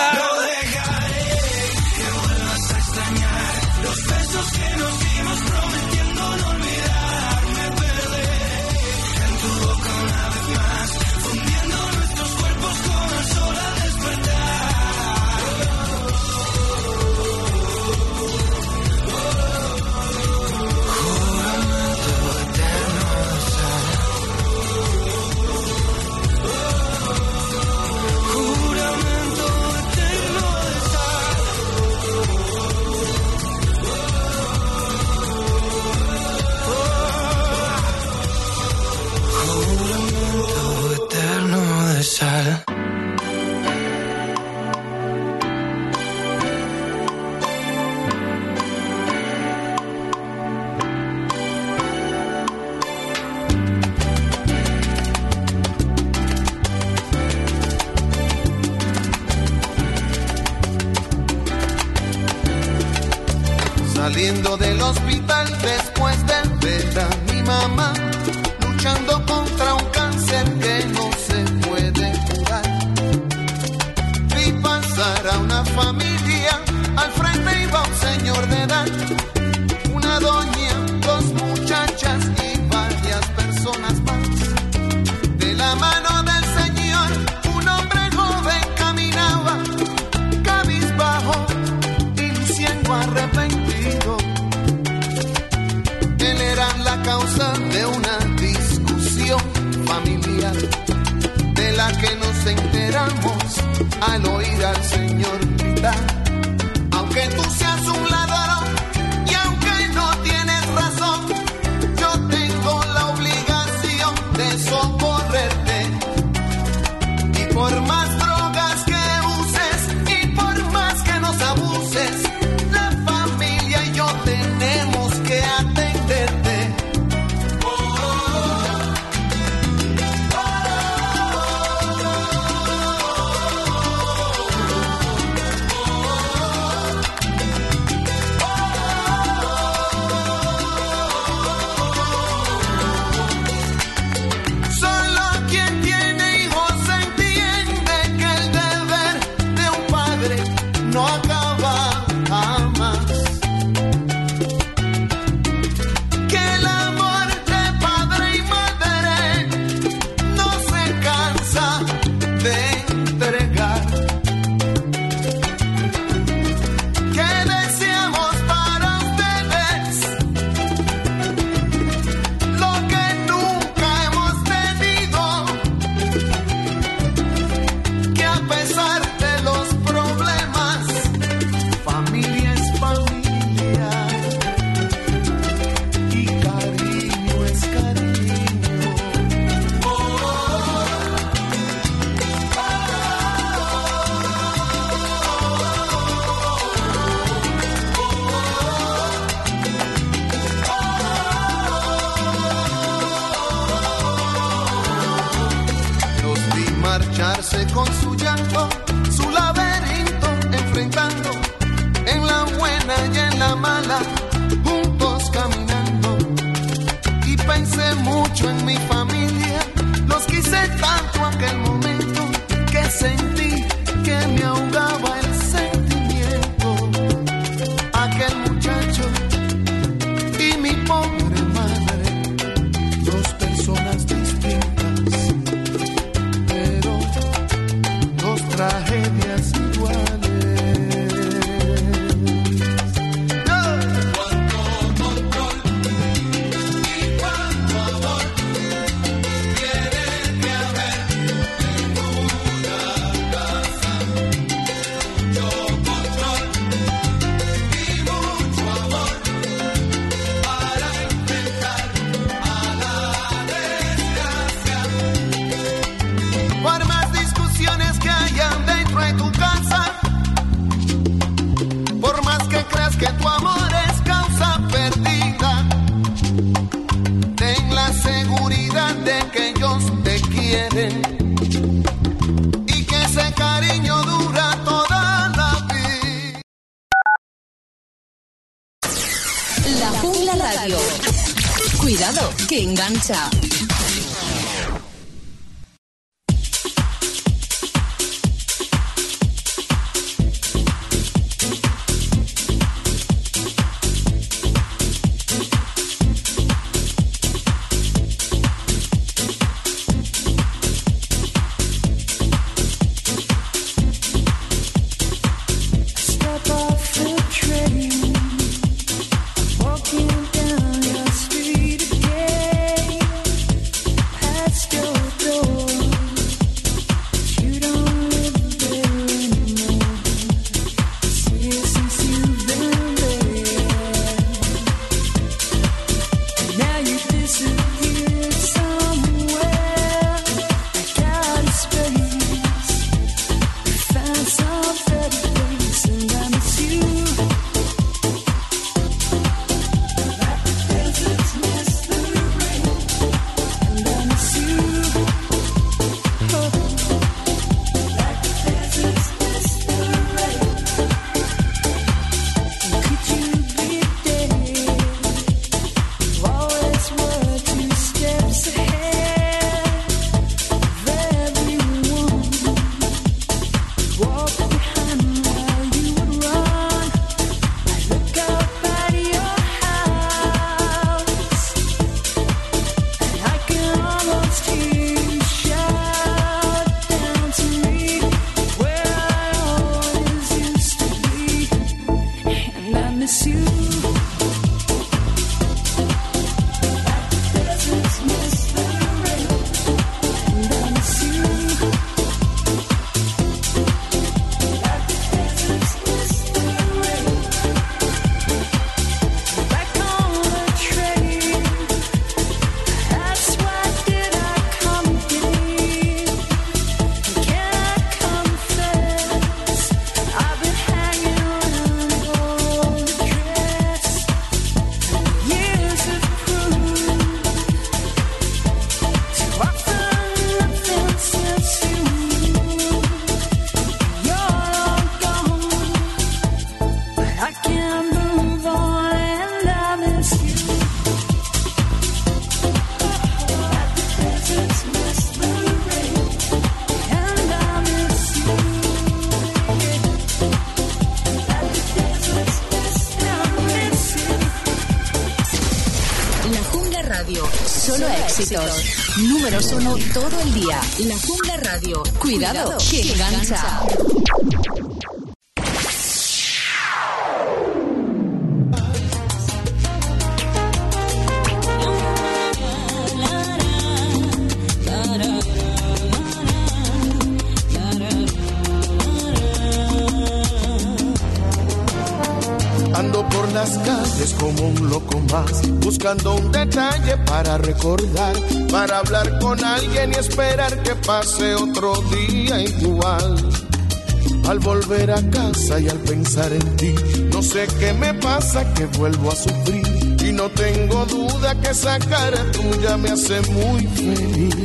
Saliendo del hospital después de ver a mi mamá, luchando contra un cáncer que no se puede curar. Vi pasar a una familia. nos enteramos al oír y que ese cariño dura toda la vida. La Jungla Radio. Cuidado, que engancha. Números uno todo el día. La Jungla Radio. Cuidado, que engancha. Ando por las calles como un loco más, buscando un detalle para recordar, hablar con alguien y esperar que pase otro día igual. Al volver a casa y al pensar en ti, no sé qué me pasa que vuelvo a sufrir y no tengo duda que esa cara tuya me hace muy feliz.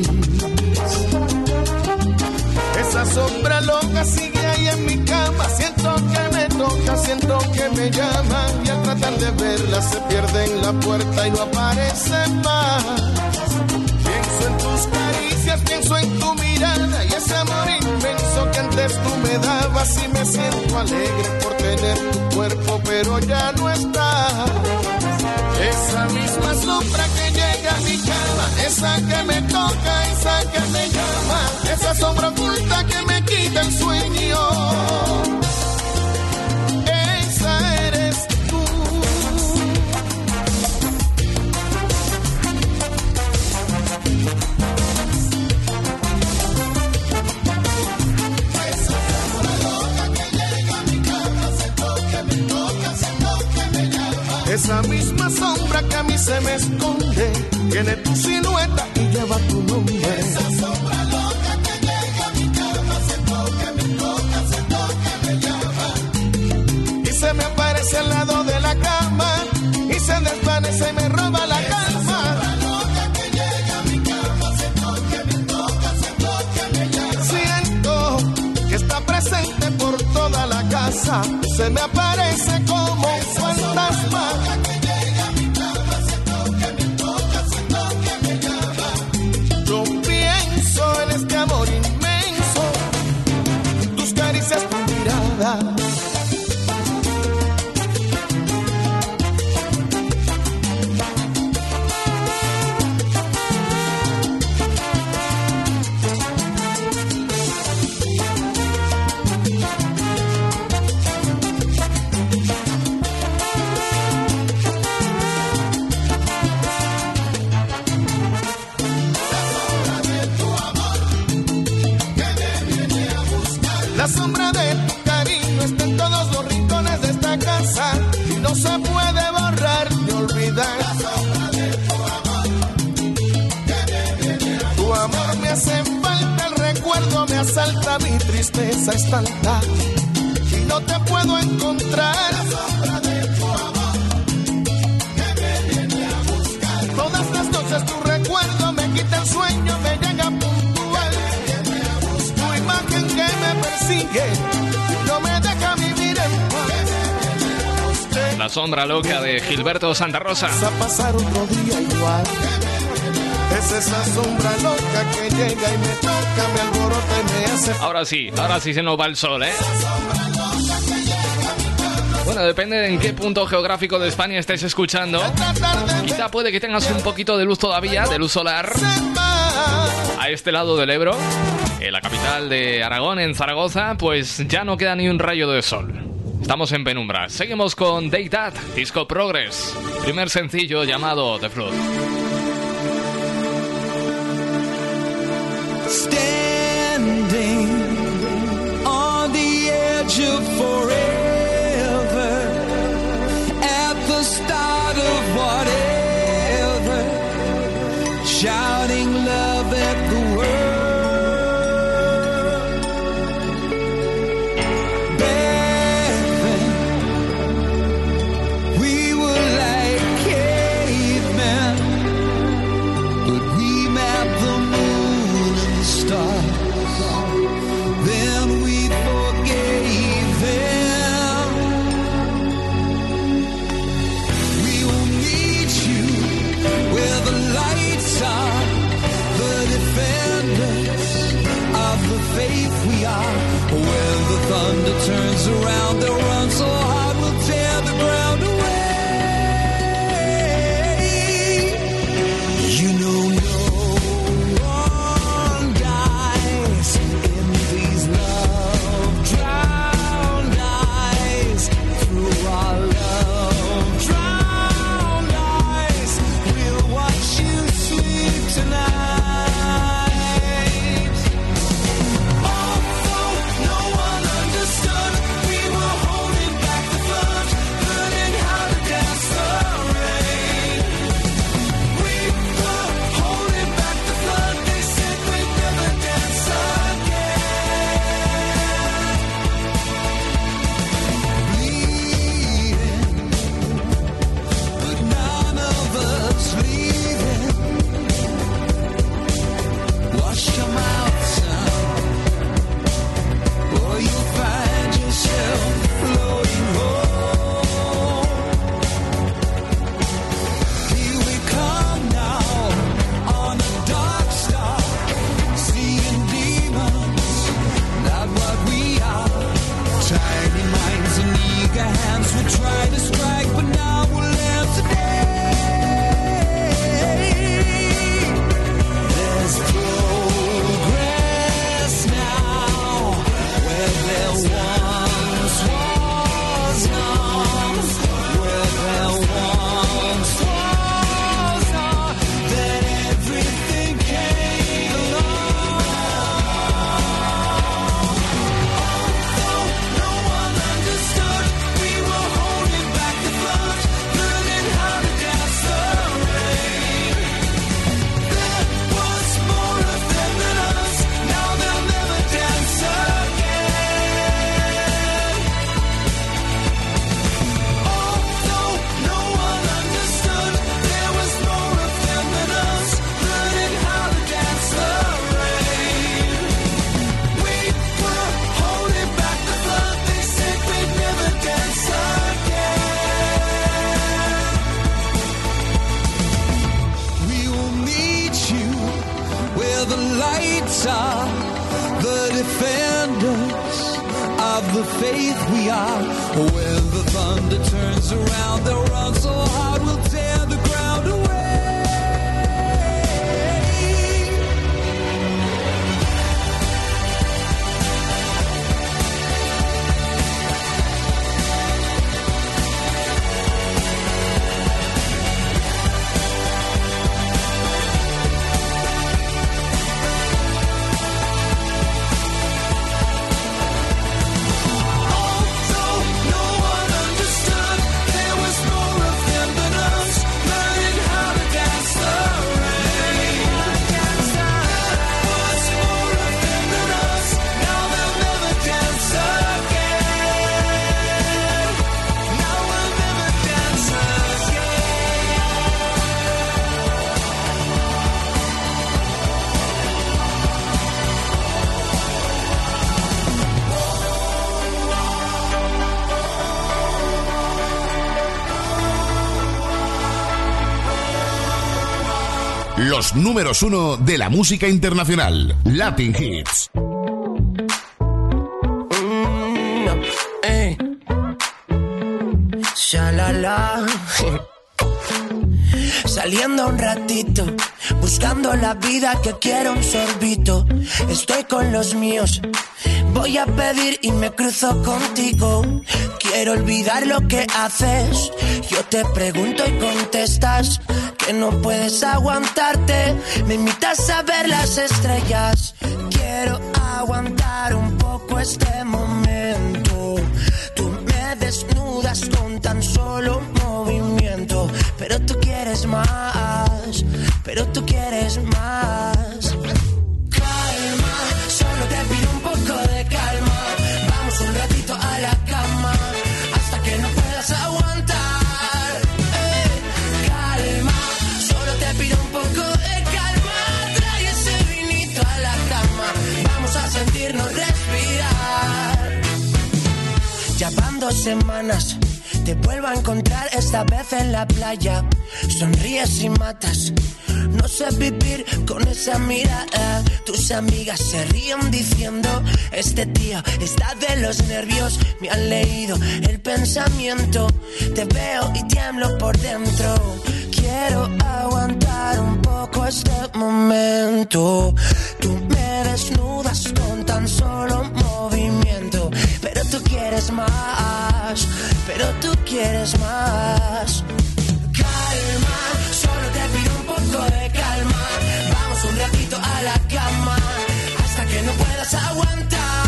Esa sombra loca sigue ahí en mi cama. Siento que me toca, siento que me llama. Y al tratar de verla se pierde en la puerta y no aparece más. Tus caricias, pienso en tu mirada y ese amor inmenso que antes tú me dabas. Y me siento alegre por tener tu cuerpo, pero ya no está. Esa misma sombra que llega a mi cama, esa que me toca, esa que me llama, esa sombra oculta que me quita el sueño. Esa misma sombra que a mí se me esconde, tiene tu silueta y lleva tu nombre. Esa sombra loca que llega a mi cama, se toca, me toca, se toca, me llama. Y se me aparece al lado de la cama, y se desvanece y me roba la calma. Siento que está presente por toda la casa, se me aparece tristeza es tanta y no te puedo encontrar. La sombra de tu amor que me viene a buscar. Todas las noches tu recuerdo me quita el sueño, me llega puntual. Tu imagen que me persigue, no me deja vivir en paz. La sombra loca de Gilberto Santa Rosa. a pasar otro día igual. Es. Ahora sí, ahora sí se nos va el sol, ¿eh? Bueno, depende de en qué punto geográfico de España estés escuchando. Quizá puede que tengas un poquito de luz todavía, de luz solar. A este lado del Ebro, en la capital de Aragón, en Zaragoza, pues ya no queda ni un rayo de sol. Estamos en penumbra. Seguimos con Day That, Disco Progress. Primer sencillo llamado The Flood. Forever. At the start of whatever shouting Los números uno de la música internacional. Latin Hits. Ey. Shalala. [LAUGHS] Saliendo un ratito, buscando la vida que quiero un sorbito. Estoy con los míos, voy a pedir y me cruzo contigo. Quiero olvidar lo que haces. Yo te pregunto y contestas que no puedes aguantarte. Me invitas a ver las estrellas. Quiero aguantar un poco este momento. Tú me desnudas con tan solo movimiento. Pero tú quieres más, pero tú quieres más. Calma, solo te pido un poco de calma. Vamos un ratito a la cama hasta que no puedas aguantar. Eh, calma, solo te pido un poco de calma. Trae ese vinito a la cama. Vamos a sentirnos respirar. Ya van dos semanas. Te vuelvo a encontrar esta vez en la playa. Sonríes y matas. No sé vivir con esa mirada. Tus amigas se ríen diciendo: Este tío está de los nervios. Me han leído el pensamiento. Te veo y tiemblo por dentro. Quiero aguantar un poco este momento. Tú me desnudas con tan solo movimiento. Pero tú quieres más, pero tú quieres más. Calma, solo te pido un poco de calma. Vamos un ratito a la cama hasta que no puedas aguantar.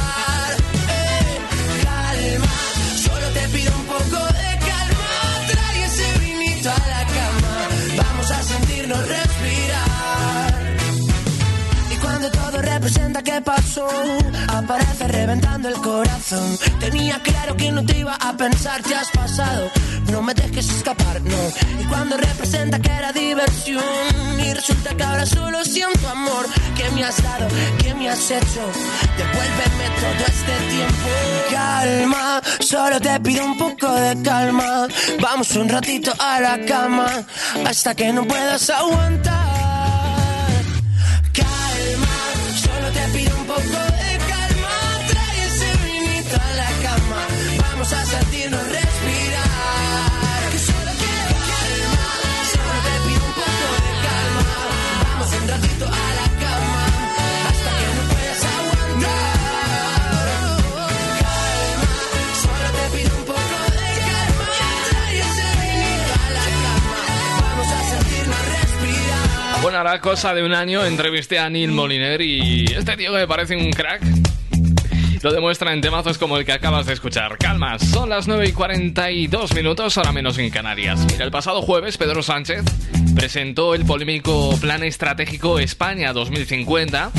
Representa qué pasó, aparece reventando el corazón. Tenía claro que no te iba a pensar, te has pasado. No me dejes escapar, no. Y cuando representa que era diversión, y resulta que ahora solo siento amor. ¿Qué me has dado? ¿Qué me has hecho? Devuélveme todo este tiempo. Calma, solo te pido un poco de calma. Vamos un ratito a la cama, hasta que no puedas aguantar. Calma, te pido Bueno, hará cosa de un año entrevisté a Neil Moliner y este tío que me parece un crack lo demuestra en temazos como el que acabas de escuchar. Calma, son las 9 y 42 minutos, ahora menos en Canarias. Mira, el pasado jueves Pedro Sánchez presentó el polémico Plan Estratégico España 2050.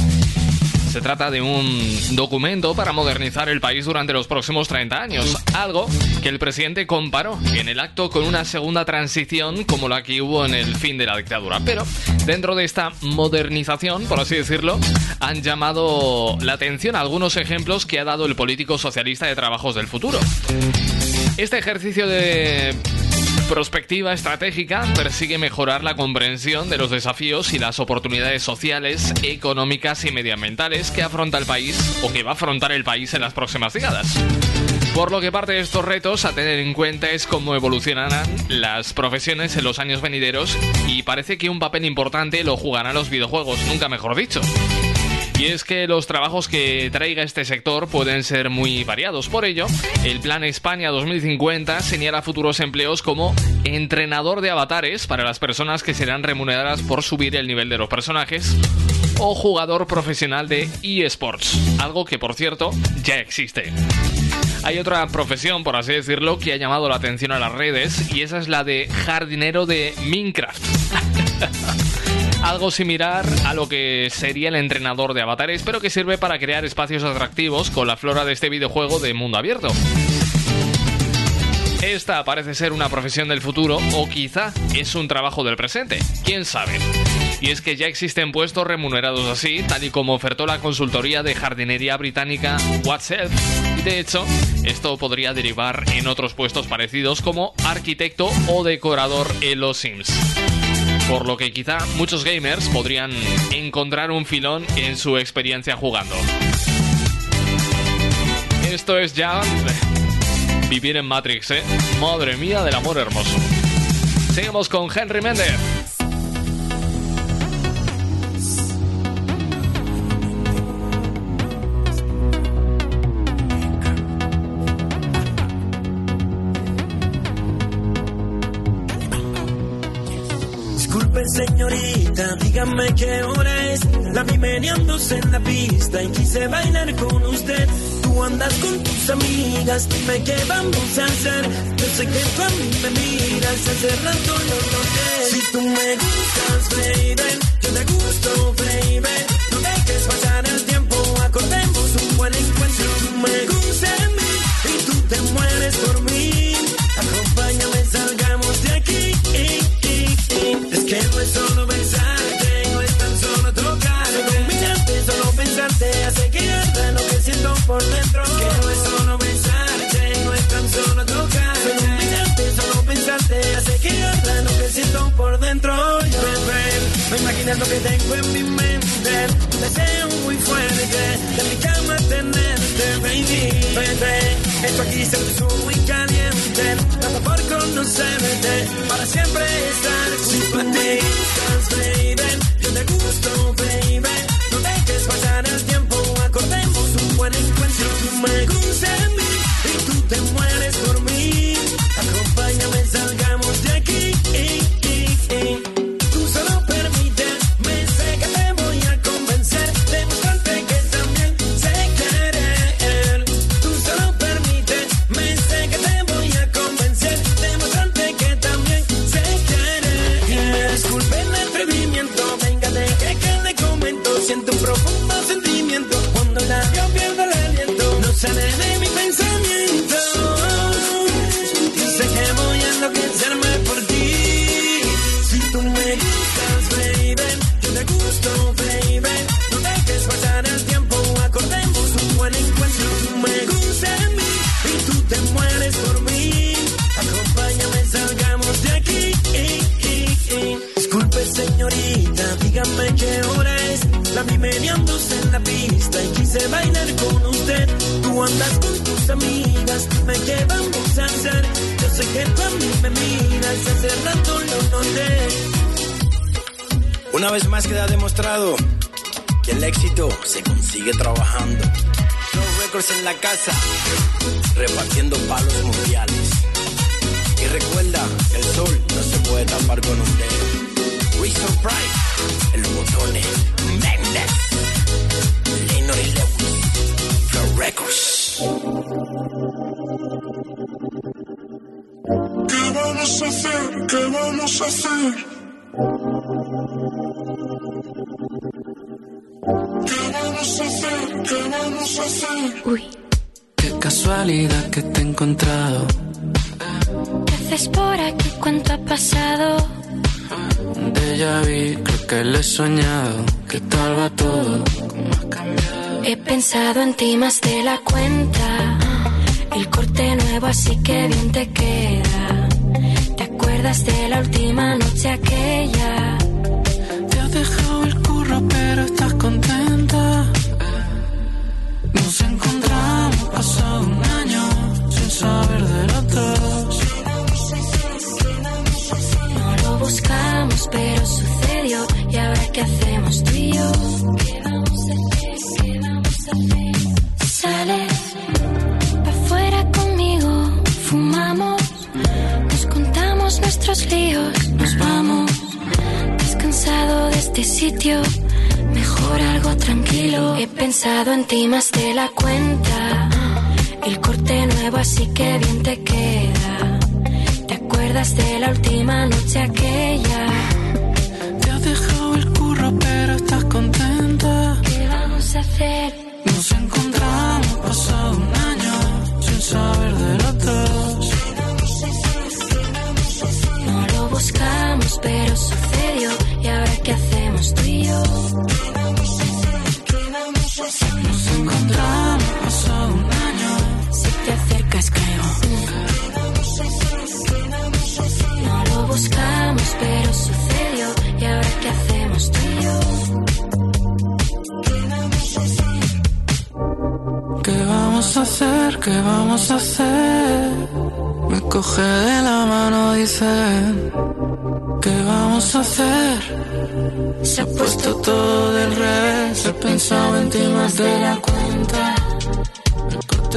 Se trata de un documento para modernizar el país durante los próximos 30 años, algo que el presidente comparó en el acto con una segunda transición como la que hubo en el fin de la dictadura. Pero dentro de esta modernización, por así decirlo, han llamado la atención algunos ejemplos que ha dado el político socialista de Trabajos del Futuro. Este ejercicio de prospectiva estratégica persigue mejorar la comprensión de los desafíos y las oportunidades sociales, económicas y medioambientales que afronta el país o que va a afrontar el país en las próximas décadas. Por lo que parte de estos retos a tener en cuenta es cómo evolucionarán las profesiones en los años venideros y parece que un papel importante lo jugarán los videojuegos, nunca mejor dicho. Y es que los trabajos que traiga este sector pueden ser muy variados. Por ello, el Plan España 2050 señala futuros empleos como entrenador de avatares para las personas que serán remuneradas por subir el nivel de los personajes o jugador profesional de eSports, algo que por cierto ya existe. Hay otra profesión, por así decirlo, que ha llamado la atención a las redes y esa es la de jardinero de Minecraft. [LAUGHS] Algo similar a lo que sería el entrenador de avatares, pero que sirve para crear espacios atractivos con la flora de este videojuego de mundo abierto. Esta parece ser una profesión del futuro o quizá es un trabajo del presente, quién sabe. Y es que ya existen puestos remunerados así, tal y como ofertó la consultoría de jardinería británica WhatsApp. De hecho, esto podría derivar en otros puestos parecidos como arquitecto o decorador en los Sims. Por lo que quizá muchos gamers podrían encontrar un filón en su experiencia jugando. Esto es ya vivir en Matrix, ¿eh? Madre mía del amor hermoso. Seguimos con Henry Méndez. Señorita, dígame qué hora es. La vi meneándose en la pista y quise bailar con usted. Tú andas con tus amigas, dime qué vamos a hacer. Yo sé que tú a mí me miras, hace rato lo sé. Si tú me gustas, baby, yo te gusto, baby. No dejes pasar el tiempo, acordemos un buen encuentro. Me gustas a mí y tú te mueres por mí. Acompáñame, salgamos de aquí. Que no es solo besarte, no es tan solo tocarte. Solo mirarte, solo pensarte hace que arda lo que siento por dentro. Que no es solo besarte, no es tan solo tocarte. Solo mirarte, solo pensarte hace que arda lo que siento por dentro. No imaginas lo que tengo en mi mente. Un deseo muy fuerte de mi cama tenerte, baby, bebé. Esto aquí se puso muy caliente, tanto por conocerte, para siempre estar junto a ti. Gustas, baby, yo te gusto, baby.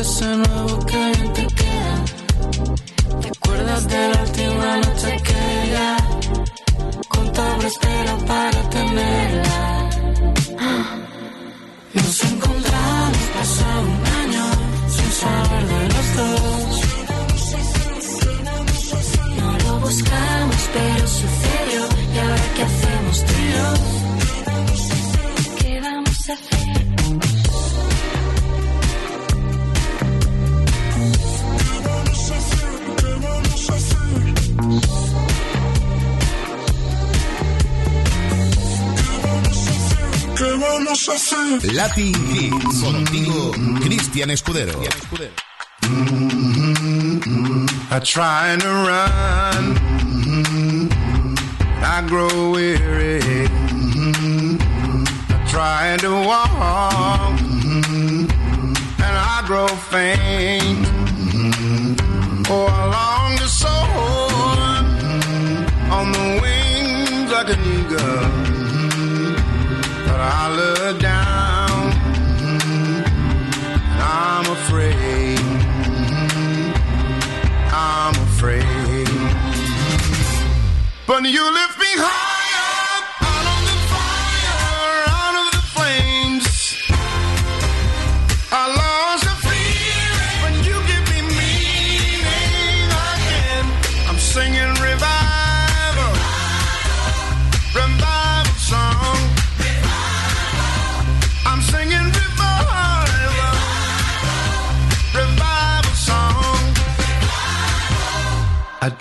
listen, I will Latin Hits. Contigo, Cristian Escudero. I try to run. I grow weary. I try to walk. And I grow faint. Oh, I long to soar on the wings like an eagle. But I look down. afraid. I'm afraid. But you live.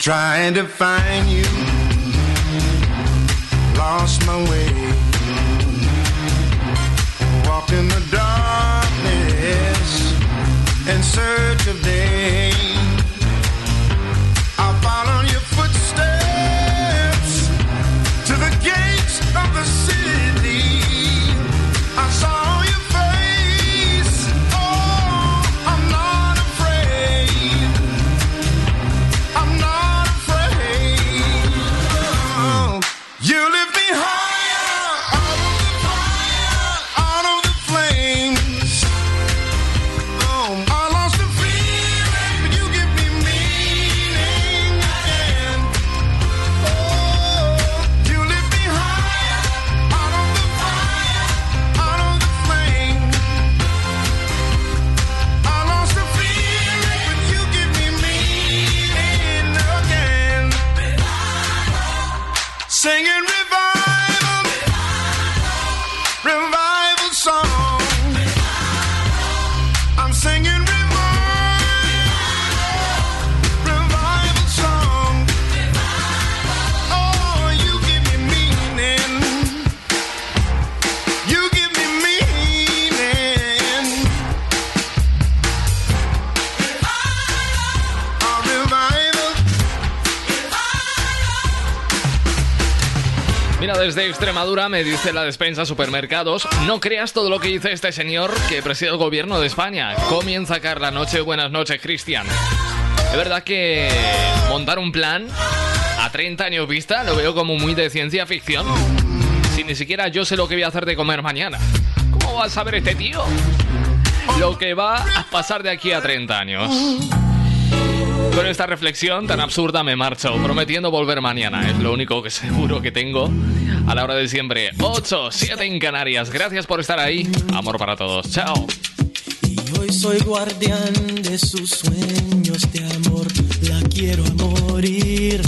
Tried to find you, desde Extremadura me dice la despensa supermercados, no creas todo lo que dice este señor que preside el gobierno de España. Comienza a caer la noche. Buenas noches, Cristian. Es verdad que montar un plan a 30 años vista lo veo como muy de ciencia ficción. Si ni siquiera yo sé lo que voy a hacer de comer mañana. ¿Cómo va a saber este tío? Lo que va a pasar de aquí a 30 años. Con esta reflexión tan absurda me marcho, prometiendo volver mañana. Es lo único que seguro que tengo a la hora de siempre. 8, 7 en Canarias. Gracias por estar ahí. Amor para todos. Chao. Y hoy soy guardián de sus sueños de amor, la quiero morir.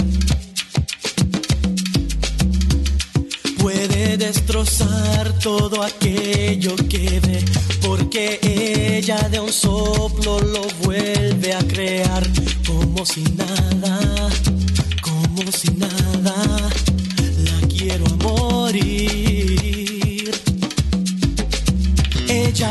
Destrozar todo aquello que ve, porque ella de un soplo lo vuelve a crear como si nada, como si nada. La quiero a morir. Ella